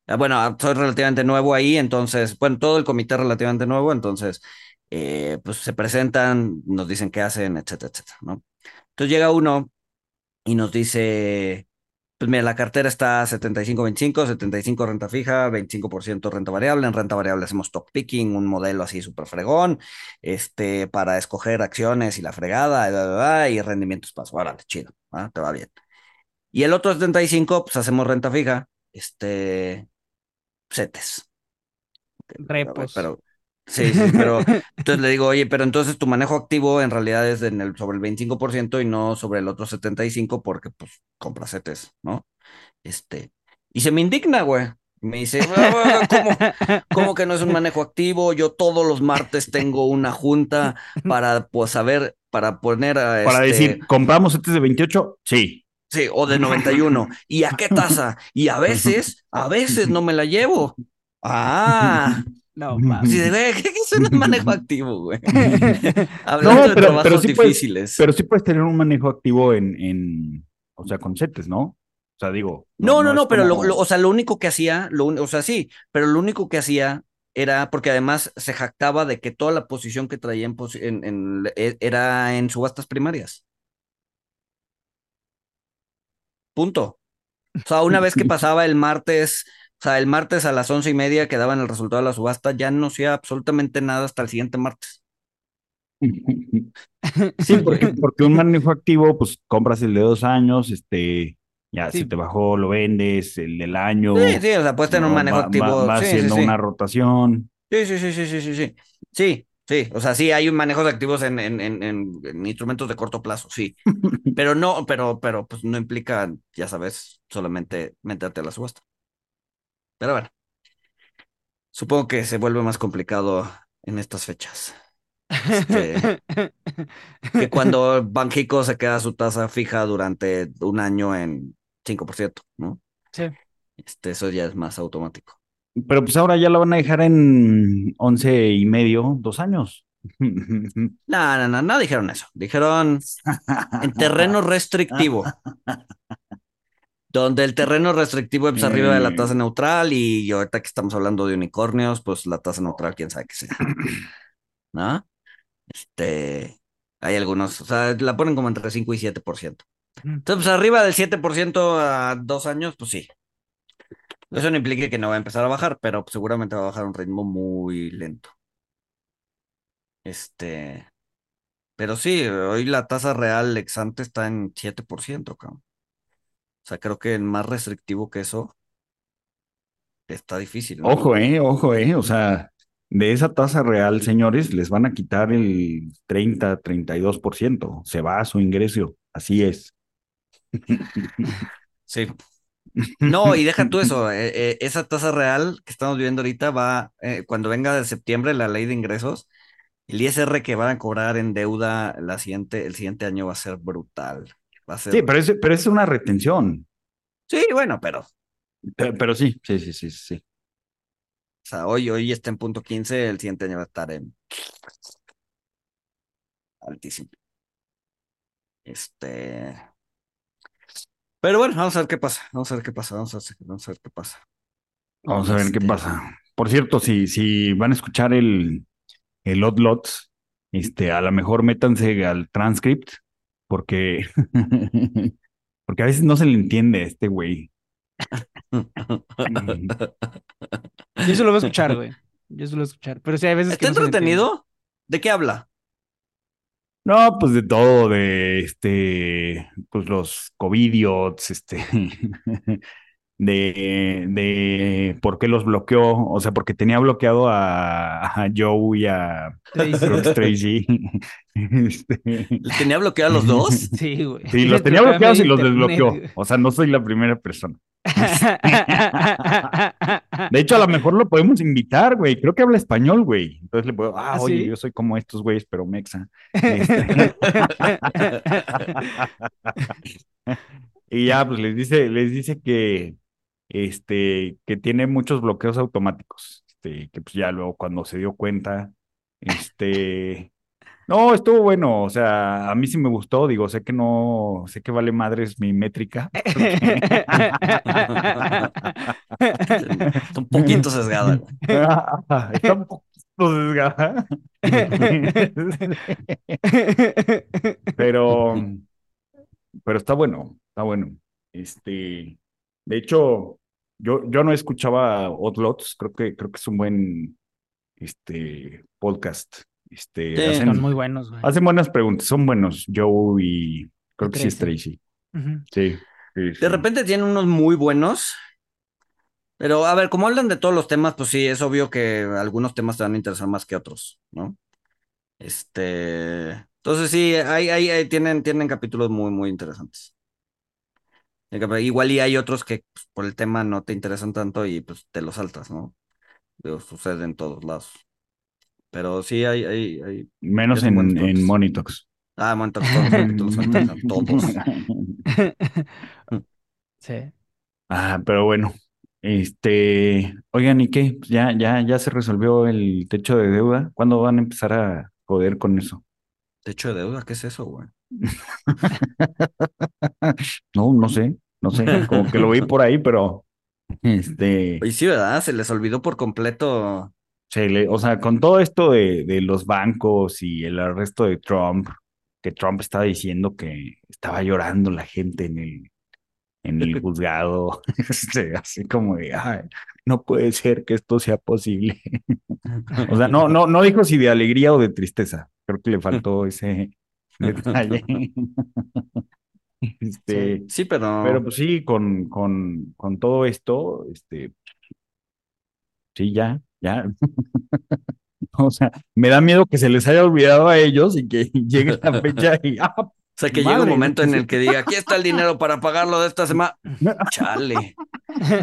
A: Ah, Bueno, ah, soy relativamente nuevo ahí, entonces, bueno, todo el comité es relativamente nuevo, entonces, eh, pues se presentan, nos dicen qué hacen, etcétera, etcétera, ¿no? Entonces llega uno y nos dice, pues mira, la cartera está 75-25, 75 renta fija, 25% renta variable. En renta variable hacemos top picking, un modelo así súper fregón, este, para escoger acciones y la fregada, y, bla, bla, bla, y rendimientos paso. Órale, chido, te va bien. Y el otro 75, pues hacemos renta fija, este, CETES.
C: Repos.
A: Pero, sí, sí, pero (laughs) entonces le digo, oye, pero entonces tu manejo activo en realidad es en el, sobre el 25% y no sobre el otro 75% porque pues compras CETES, ¿no? Este, y se me indigna, güey. Me dice, "Ah, ¿cómo, cómo que no es un manejo activo? Yo todos los martes tengo una junta para pues saber, para poner a
B: Para
A: este,
B: decir, ¿compramos este de 28? Sí.
A: Sí, o de 91. ¿Y a qué tasa? Y a (laughs) veces, a veces no me la llevo. (laughs) Ah,
C: No,
A: sí,
C: mames.
A: de, güey, ¿qué es un manejo (laughs) activo, güey? (laughs) Hablando
B: No,
A: de
B: pero-
A: trabajos
B: pero sí puedes-
A: difíciles.
B: Pero sí puedes tener un manejo activo en, en o sea, con CETES, ¿no? O sea, digo.
A: No, no, no, pero lo,
B: como-
A: lo- o sea, lo único que hacía, lo, o sea, sí, pero lo único que hacía era porque además se jactaba de que toda la posición que traía en, posi- en- en- e- era en subastas primarias. Punto. O sea, una vez que (laughs) pasaba el martes, o sea, el martes a las once y media que daban el resultado de la subasta, ya no hacía absolutamente nada hasta el siguiente martes. (laughs)
B: Sí, porque, porque un manejo activo, pues compras el de dos años, este, ya
C: Sí.
B: se te bajó, lo vendes, el del año.
A: Sí, sí, o sea, puedes tener un manejo
B: Va-
A: activo.
B: Va,
A: sí, sí,
B: haciendo
A: sí.
B: una rotación.
A: Sí, sí, sí, sí, sí, sí, sí. Sí, sí. O sea, sí hay un manejo de activos en, en, en, en- en instrumentos de corto plazo, sí. (laughs) Pero no, pero, pero pues no implica, ya sabes, solamente meterte a la subasta. Pero bueno. Supongo que se vuelve más complicado en estas fechas. Este, que (laughs) cuando Banxico se queda su tasa fija durante un año en 5%, ¿no?
C: Sí.
A: Este, eso ya es más automático.
B: Pero pues ahora ya la van a dejar en once y medio, dos años. (laughs)
A: No, no, no, no dijeron eso. Dijeron en terreno (laughs) restrictivo. Donde el terreno restrictivo es arriba de la tasa
B: Mm.
A: neutral y ahorita que estamos hablando de unicornios, pues la tasa neutral, quién sabe qué sea. (clears throat) ¿No? Este, hay algunos, o sea, la ponen como entre 5 y 7%. Entonces, pues arriba del 7% a dos años, pues sí. Eso no implica que no va a empezar a bajar, pero pues, seguramente va a bajar a un ritmo muy lento. Este, pero sí, hoy la tasa real ex ante está en 7%, cabrón. O sea, creo que el más restrictivo que eso está difícil, ¿no?
B: Ojo, eh, ojo, eh. O sea, de esa tasa real, señores, les van a quitar el 30, 32%. Se va a su ingreso. Así es. (laughs)
A: Sí. No, y deja tú (laughs) eso, eh, eh, esa tasa real que estamos viviendo ahorita va, eh, cuando venga de septiembre la ley de ingresos, el ISR que van a cobrar en deuda la siguiente, el siguiente año va a ser brutal. Va a ser...
B: Sí, pero es, pero es una retención.
A: Sí, bueno, pero, o
B: Pero, pero sí, sí, sí, sí, sí.
A: sea, hoy, hoy está en punto 15, el siguiente año va a estar en altísimo. Este... Pero bueno, vamos a ver qué pasa, vamos a ver qué pasa, vamos a ver, vamos a ver qué pasa.
B: Vamos a ver qué
A: Este,
B: pasa. Por cierto, si, si van a escuchar el, el Odd Lots, este, a lo mejor métanse al transcript, porque, (laughs) (laughs) porque a veces no se le entiende a este güey. (laughs)
C: Yo eso lo voy a escuchar, güey. Yo eso lo voy a escuchar. Pero sí, hay veces que
A: ¿Está
C: no se
A: entretenido? ¿De qué habla?
B: No, pues de todo, de este, pues los covidiots, este, de, de por qué los bloqueó, o sea, porque tenía bloqueado a, a Joe y a
C: Tracy. (laughs)
B: Este,
A: ¿Le tenía bloqueado a los dos? (laughs)
C: Sí, güey.
B: Sí, los tenía bloqueados y los desbloqueó. O sea, no soy la primera persona. De hecho, a lo mejor lo podemos invitar, güey. Creo que habla español, güey. Entonces le puedo, ah,
C: ¿Ah,
B: oye,
C: sí?
B: yo soy como estos güeyes, pero mexa. (laughs) Este, Y ya, pues les dice, les dice que, este, que tiene muchos bloqueos automáticos. Este, que pues ya luego cuando se dio cuenta, este, no, estuvo bueno. O sea, a mí sí me gustó. Digo, sé que no, sé que vale madres mi métrica. (laughs) (laughs)
A: Está un poquito sesgada.
B: Está un poquito sesgada. Pero, pero está bueno, está bueno. Este, de hecho, yo, yo no escuchaba Outlots, creo que, creo que es un buen este podcast. Este,
A: Sí.
B: hacen,
C: Son muy buenos, güey.
B: hacen buenas preguntas, son buenos. Joe y creo que sí es
C: Tracy.
B: Sí, sí, sí.
A: De repente tienen unos muy buenos. Pero a ver, como hablan de todos los temas, pues sí, es obvio que algunos temas te van a interesar más que otros, ¿no? Este. Entonces sí, hay, hay, hay- tienen, tienen capítulos muy, muy interesantes. Igual y hay otros que pues, por el tema no te interesan tanto y pues te los saltas, ¿no? Digo, sucede en todos lados. Pero sí hay, hay, hay...
B: Menos en, en
A: podcasts.
B: Monitox.
A: Ah, bueno, todos (laughs) todos. (laughs)
C: Sí.
B: Ah, pero bueno, este, oigan, ¿y qué? Pues ya, ya, ya se resolvió el techo de deuda. ¿Cuándo van a empezar a joder con eso?
A: Techo de deuda, ¿qué es eso, güey? (laughs)
B: No, no sé, no sé, como que lo vi por ahí, pero (laughs) este,
A: Oye, sí, ¿verdad? Se les olvidó por completo
B: se le- o sea, con todo esto de, de los bancos y el arresto de Trump, que Trump estaba diciendo que estaba llorando la gente en el, en el (laughs) juzgado, este, así como de, "Ay, no puede ser que esto sea posible. O sea, no, no, no dijo si de alegría o de tristeza. Creo que le faltó ese (laughs) detalle. (laughs) Este,
A: Sí, pero,
B: pero pues sí, con, con, con todo esto, este, sí, ya, ya. (laughs) O sea, me da miedo que se les haya olvidado a ellos y que llegue la fecha y, ah,
A: sea, que llega un momento en el que diga, aquí está el dinero para pagarlo de esta semana. Chale,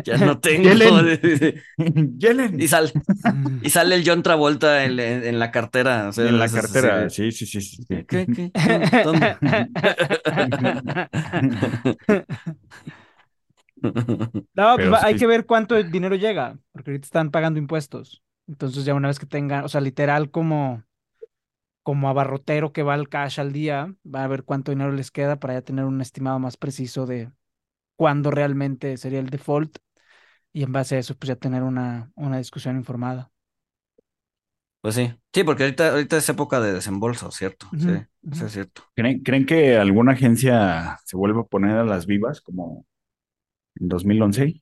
A: ya no tengo. (laughs) Y, sal- (laughs) y sale el John Travolta en, en- en la cartera. o sea,
B: en la cartera, sí, sí, sí, sí. sí.
A: ¿Qué, qué? ¿Dónde? (laughs)
C: No, pues
B: Pero
C: hay
B: sí.
C: que ver cuánto dinero llega, porque ahorita están pagando impuestos. Entonces ya una vez que tengan, o sea, literal como, como abarrotero que va al cash al día, va a ver cuánto dinero les queda para ya tener un estimado más preciso de cuándo realmente sería el default y en base a eso pues ya tener una, una discusión informada.
A: Pues sí, sí, porque ahorita, ahorita es época de desembolso, ¿cierto? Sí,
C: Ujú,
A: eso es cierto.
B: ¿Creen, creen que alguna agencia se vuelva a poner a las vivas como en 2011?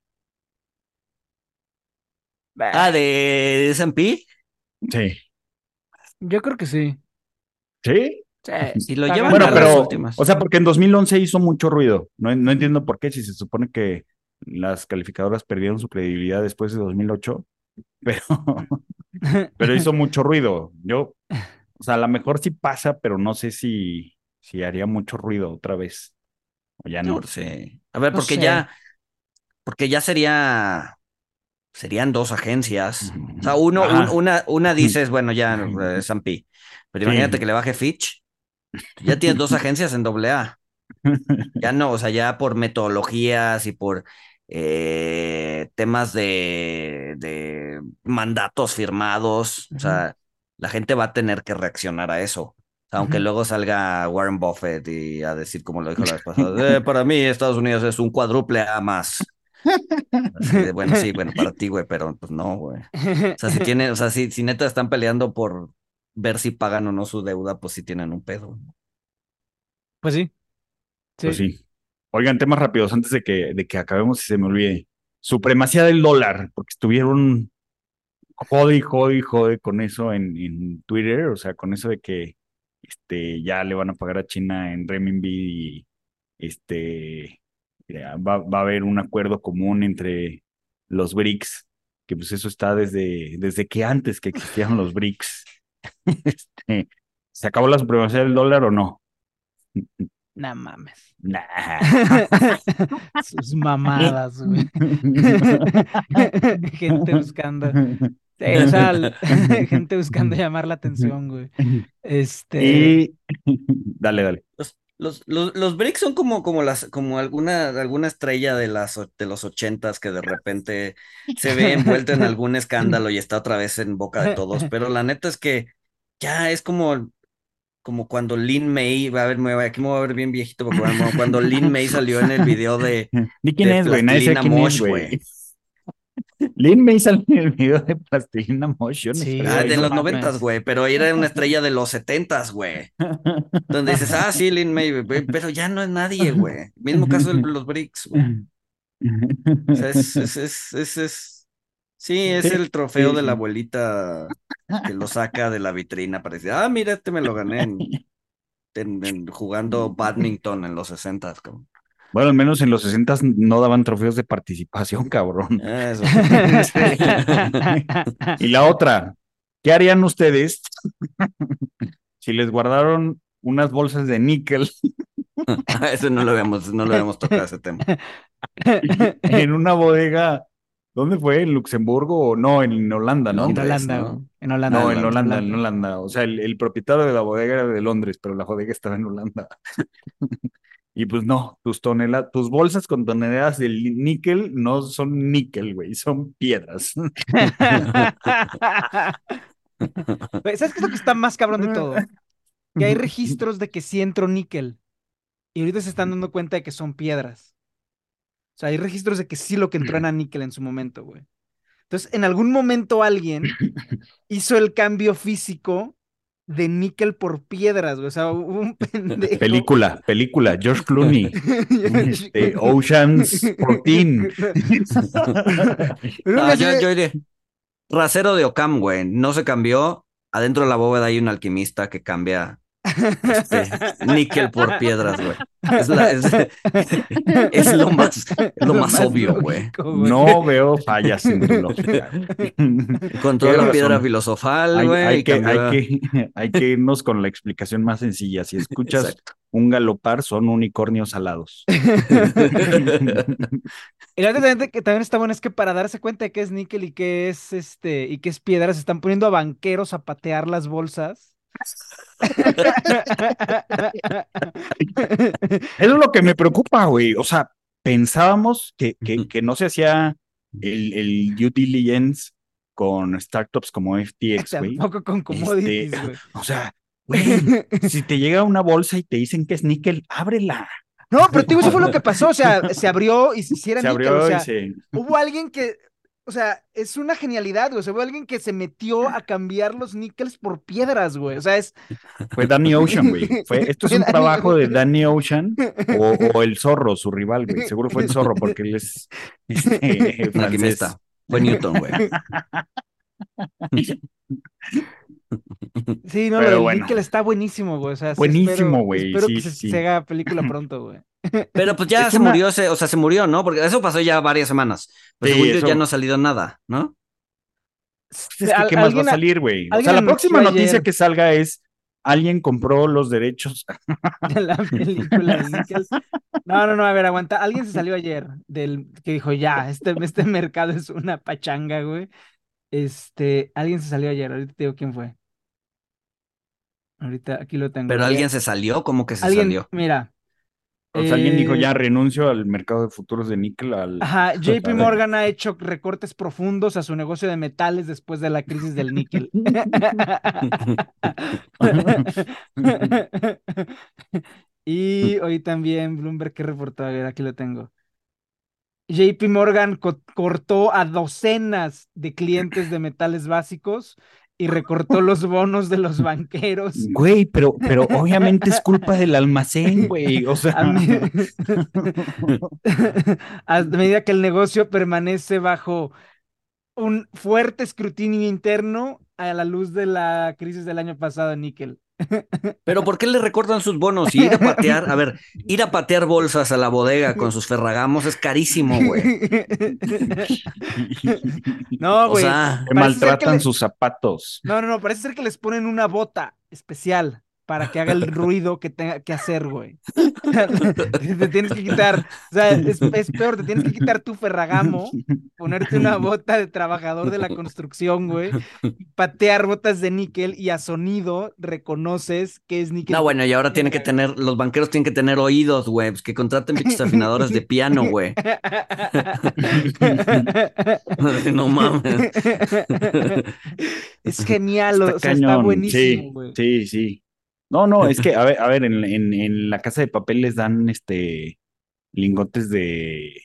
A: Ah, de S&P.
B: Sí.
C: Yo creo que sí.
B: ¿Sí?
C: Sí,
A: Si lo llevan
B: Bueno,
A: a las
B: pero,
A: últimas.
B: o sea, porque en 2011 hizo mucho ruido. No, no entiendo por qué, si se supone que las calificadoras perdieron su credibilidad después de 2008, (laughs) pero, pero hizo mucho ruido. Yo, o sea, a lo mejor sí pasa, pero no sé si, si haría mucho ruido otra vez. O ya no.
A: No sé. A ver,
C: No
A: porque
C: sé.
A: ya, porque ya sería, serían dos agencias. O sea, uno, un- una, una dices, bueno, ya eh, S&P, pero
B: Sí.
A: imagínate que le baje Fitch, ya tienes dos (laughs) agencias en doble A. Ya no, o sea, ya por metodologías y por eh, temas de, de mandatos firmados, o sea, la gente va a tener que reaccionar a eso. Aunque luego salga Warren Buffett y a decir, como lo dijo la vez pasada, "Eh, (laughs) para mí Estados Unidos es un cuádruple A más. Así de, bueno, sí, bueno, para (laughs) ti, güey, pero pues no, güey. O sea, si (laughs) tienen, o sea, si, si neta están peleando por ver si pagan o no su deuda, pues sí tienen un pedo.
C: Pues sí. Sí.
B: Pues sí. Oigan, temas rápidos antes de que, de que acabemos y se me olvide. Supremacía del dólar, porque estuvieron jode y jode y jode con eso en, en Twitter, o sea, con eso de que este, ya le van a pagar a China en renminbi y este, va, va a haber un acuerdo común entre los BRICS, que pues eso está desde, desde que antes que existieron los BRICS. (laughs) Este, ¿se acabó la supremacía del dólar o no?
C: No mames.
B: Nah. (laughs)
C: Sus mamadas, güey. (laughs) Gente buscando. Sí, o sea, l- gente buscando llamar la atención, güey. Este.
B: Y dale, dale.
A: Los, los, los, BRICS son como, como, las, como alguna, alguna estrella de, las, de los ochentas que de repente se ve envuelta en algún escándalo y está otra vez en boca de todos, (laughs) pero la neta es que ya es como, como cuando Lin May, va a ver, me voy- aquí me voy a ver bien viejito, porque bueno, cuando Lin May salió en el video de, (laughs)
B: ¿De quién
A: de
B: es, güey? Nadie sabe
A: Plastilina
B: quién es,
A: Mosh,
B: güey.
A: güey.
B: Lin May salió en el video de Plastilina no
C: Sí,
A: Ah, de los noventas, güey, pero era una (laughs) estrella de los setentas, güey. (laughs) Donde dices, ah, sí, Lin May, pero ya no es nadie, güey. Mismo caso de los BRICS, güey. O sea, es, es, es, es, es- sí, es el trofeo
B: sí,
A: de la abuelita que lo saca de la vitrina para decir, ah, mira, este me lo gané en, en- en jugando badminton en los sesentas, cabrón.
B: Bueno, al menos en los 60 no daban trofeos de participación, (laughs) cabrón.
A: Eso. (laughs)
B: Y la otra, ¿qué harían ustedes (laughs) si les guardaron unas bolsas de níquel
A: Eso no lo habíamos, no lo habíamos tocado ese tema.
B: en una bodega? ¿Dónde fue? ¿En Luxemburgo o no? En Holanda, ¿no?
C: En
A: Londres,
C: Holanda,
A: ¿no?
C: En Holanda.
B: No, en
A: Holanda,
B: Holanda, en Holanda. O sea, el, el propietario de la bodega era de Londres, pero la bodega estaba en Holanda. Y pues no, tus toneladas, tus bolsas con toneladas de níquel no son níquel, güey, son piedras. (laughs)
C: ¿Sabes qué es lo que está más cabrón de todo? Que hay registros de que sí entró níquel. Y ahorita se están dando cuenta de que son piedras. O sea, hay registros de que sí lo que entró era níquel en su momento, güey. Entonces, en algún momento alguien (laughs) hizo el cambio físico de níquel por piedras, güey. O sea, un (laughs) pendejo.
B: Película, película, George Clooney. (laughs) Este, Oceans 14.
C: Pero
A: Ah,
C: así
A: yo,
C: de-
A: yo diré, rasero de Ocam, güey. No se cambió. Adentro de la bóveda hay un alquimista que cambia este, níquel por piedras, güey. Es, la- es- (laughs) es lo más, es lo más obvio, güey.
B: No veo fallas en tu lógica. Tienes
A: la piedra
B: razón.
A: filosofal,
B: Hay,
A: güey.
B: hay que, hay, que, (laughs) hay que irnos con la explicación más sencilla. Si escuchas
A: Exacto.
B: un galopar, son unicornios alados. (laughs)
C: Y la otra que también está bueno es que para darse cuenta de que es níquel y que es este y que es piedra, se están poniendo a banqueros a patear las bolsas.
B: Eso es lo que me preocupa, güey. O sea, pensábamos que, que, no se hacía el, el due diligence con startups como FTX, (laughs) güey.
C: Tampoco con commodities,
B: Este,
C: güey.
B: O sea, güey, si te llega una bolsa y te dicen que es níquel, ábrela.
C: No, pero digo, eso fue lo que pasó. O sea, se abrió y si era
B: Se
C: níquel,
B: abrió
C: o sea,
B: y se...
C: hubo alguien que, o sea, es una genialidad, güey. O sea, hubo alguien que se metió a cambiar los níqueles por piedras, güey. O sea, es. (laughs)
B: Fue Danny Ocean, güey. Fue, esto es un
C: Danny
B: trabajo de. Danny Ocean o, o el zorro, su rival, güey. (laughs) Seguro fue el zorro porque él es (laughs) este, francés.
A: Fue Newton, güey.
C: Sí, no,
B: Pero
C: lo del
B: bueno.
C: níquel está buenísimo, güey. O sea, sí
B: Buenísimo, güey,
C: Espero
B: sí,
C: que se,
B: sí.
C: se haga película (laughs) pronto, güey.
A: Pero pues ya
B: Es
A: se
B: una-
A: murió, ese, o sea, se murió, ¿no? Porque eso pasó ya varias semanas. Pero
B: Sí,
A: según yo
B: eso-
A: ya no ha salido nada, ¿no?
B: Es que, ¿qué más va a salir, güey? O sea, la próxima noticia
C: ayer-
B: que salga es alguien compró los derechos. (laughs)
C: de la (laughs) película del níquel. No, no, no, a ver, aguanta. Alguien se salió ayer del que dijo, ya, este, este mercado es una pachanga, güey. Este, alguien se salió ayer, ahorita te digo quién fue. Ahorita aquí lo tengo.
A: Pero alguien se salió, ¿cómo que se
C: alguien,
A: salió?
C: mira.
B: O sea, alguien dijo
C: eh,
B: ya renuncio al mercado de futuros de níquel. Al...
C: Ajá, (laughs) JP. Morgan ha hecho recortes profundos a su negocio de metales después de la crisis del níquel. (laughs) (laughs) y hoy también Bloomberg que reportó, a ver, aquí lo tengo. JP Morgan co- cortó a docenas de clientes de metales básicos y recortó los bonos de los banqueros.
B: Güey, pero, pero obviamente es culpa del (laughs) almacén, güey. O sea,
C: A, me- (laughs) a medida que el negocio permanece bajo un fuerte escrutinio interno a la luz de la crisis del año pasado en níquel.
A: Pero ¿por qué le recortan sus bonos? Y ir a patear, a ver, ir a patear bolsas a la bodega con sus ferragamos es carísimo, güey.
C: No,
A: O
C: güey.
A: sea,
B: que maltratan sus zapatos.
C: No, no, no, parece ser que les ponen una bota especial para que haga el (laughs) ruido que tenga que hacer, güey. (laughs) Te tienes que quitar, o sea, es, es peor, te tienes que quitar tu ferragamo, ponerte una (laughs) bota de trabajador de la construcción, güey, patear botas de níquel y a sonido reconoces que es níquel.
A: no, bueno, y ahora tiene que tener, los banqueros tienen que tener oídos, güey, pues que contraten pinches afinadores de piano, güey. No mames.
C: Es genial, o
B: Está
C: sea, está buenísimo,
B: Sí,
C: güey.
B: sí, sí. No, no, es que, (laughs) a ver, a ver, en, en, en la casa de papel les dan este lingotes de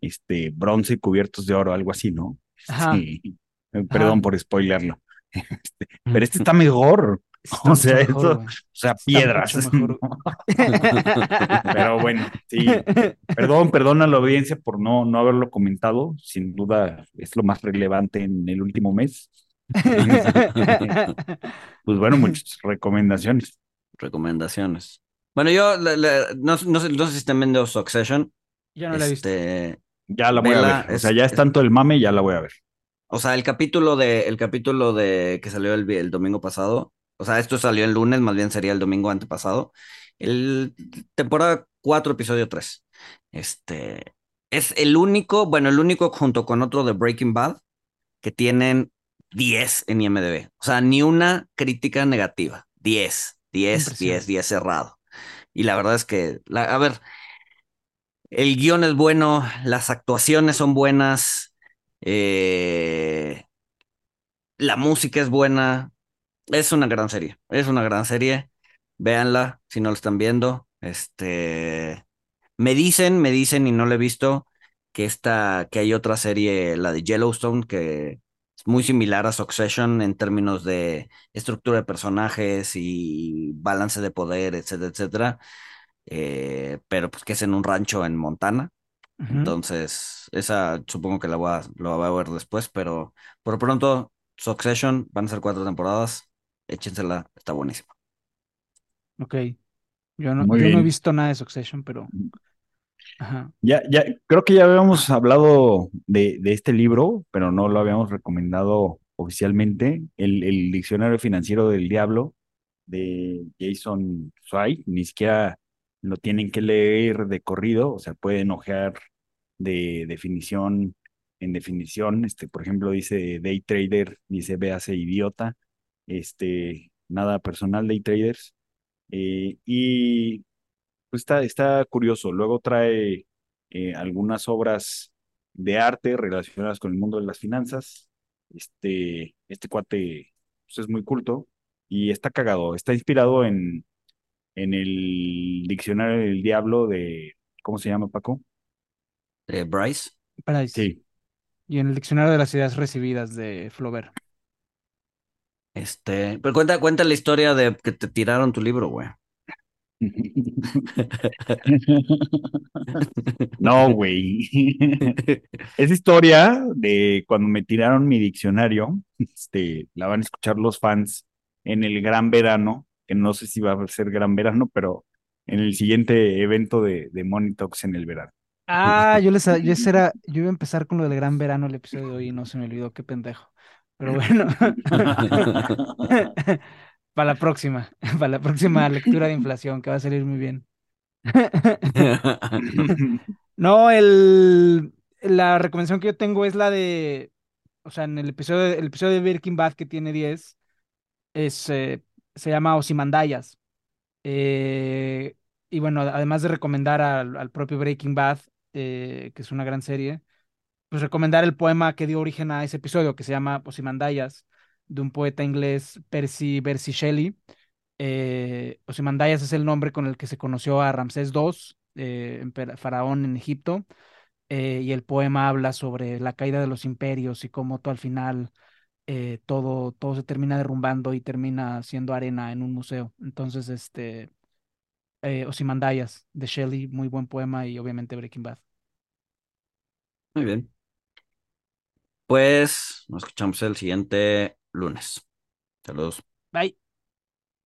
B: este bronce cubiertos de oro, algo así, ¿no?
C: Ajá.
B: Sí. Perdón
C: Ajá.
B: por spoilearlo. (laughs) (laughs) Este, pero este está mejor.
C: Está
B: O sea,
C: mejor, güey.
B: O sea, piedras. Pero bueno, sí. Perdón, perdón a la audiencia por no, no haberlo comentado. Sin duda es lo más relevante en el último mes. (laughs) Pues bueno, muchas recomendaciones.
A: Recomendaciones. Bueno, yo no, no sé, no sé si están viendo Succession.
C: Yo no la he visto.
A: Este,
B: Ya la voy
A: Vela
B: a ver. O
A: es-
B: sea, ya es tanto el mame, ya la voy a ver.
A: o sea, el capítulo de, el capítulo de que salió el, el domingo pasado. O sea, esto salió el lunes, más bien sería el domingo antepasado. El temporada 4, episodio 3. Este es el único, bueno, el único junto con otro de Breaking Bad que tienen 10 en IMDb. O sea, ni una crítica negativa. 10, 10,
C: Impresionante.
A: 10, 10 cerrado. Y la verdad es que, la- a ver, el guion es bueno, las actuaciones son buenas, eh, la música es buena. Es una gran serie, es una gran serie. Véanla si no lo están viendo. Este, me dicen, me dicen y no lo he visto que esta, que hay otra serie, la de Yellowstone, que muy similar a Succession en términos de estructura de personajes y balance de poder, etcétera, etcétera. Eh, pero pues que es en un rancho en Montana. Entonces, esa supongo que la voy a, lo voy a ver después, pero por pronto, Succession, van a ser cuatro temporadas, échensela, está buenísima.
C: Ok. Yo no, yo no he visto nada de Succession, pero. Ajá.
B: Ya, ya, creo que ya habíamos hablado de, de este libro, pero no lo habíamos recomendado oficialmente. El, el Diccionario Financiero del Diablo de Jason Zweig, ni siquiera lo tienen que leer de corrido, o sea, pueden ojear de definición en definición. Este, por ejemplo, dice day trader, dice véase idiota, este, nada personal, day traders. Eh, y pues está, está curioso. Luego trae eh, algunas obras de arte relacionadas con el mundo de las finanzas. Este, este cuate pues, es muy culto y está cagado. Está inspirado en, en el diccionario del diablo de, ¿cómo se llama, Paco?
A: Eh, Bryce,
C: Bryce.
B: Sí.
C: Y en el diccionario de las ideas recibidas de Flaubert.
A: este, pero cuenta, cuenta la historia de que te tiraron tu libro, güey. (laughs)
B: No, güey. Esa historia de cuando me tiraron mi diccionario, este, la van a escuchar los fans en el gran verano, que no sé si va a ser gran verano, pero en el siguiente evento de, de Money Talks en el verano.
C: Ah, yo les yo era, yo iba a empezar con lo del gran verano el episodio de hoy y no se me olvidó, qué pendejo. Pero bueno. (laughs) Para la próxima, (laughs) para la próxima lectura de inflación, que va a salir muy bien. (laughs) No, el, la recomendación que yo tengo es la de, o sea, en el episodio, el episodio de Breaking Bad que tiene 10, es, eh, se llama Osimandayas. Eh, y bueno, además de recomendar al, al propio Breaking Bad, eh, que es una gran serie, pues recomendar el poema que dio origen a ese episodio, que se llama Osimandayas, de un poeta inglés, Percy, Percy Shelley. Eh, Osimandayas es el nombre con el que se conoció a Ramsés II, eh, faraón en Egipto, eh, y el poema habla sobre la caída de los imperios y cómo todo al final eh, todo, todo se termina derrumbando y termina siendo arena en un museo. Entonces, este, Osimandayas de Shelley, muy buen poema y obviamente Breaking Bad.
A: Muy bien. Pues nos escuchamos el siguiente lunes. Saludos.
C: Bye.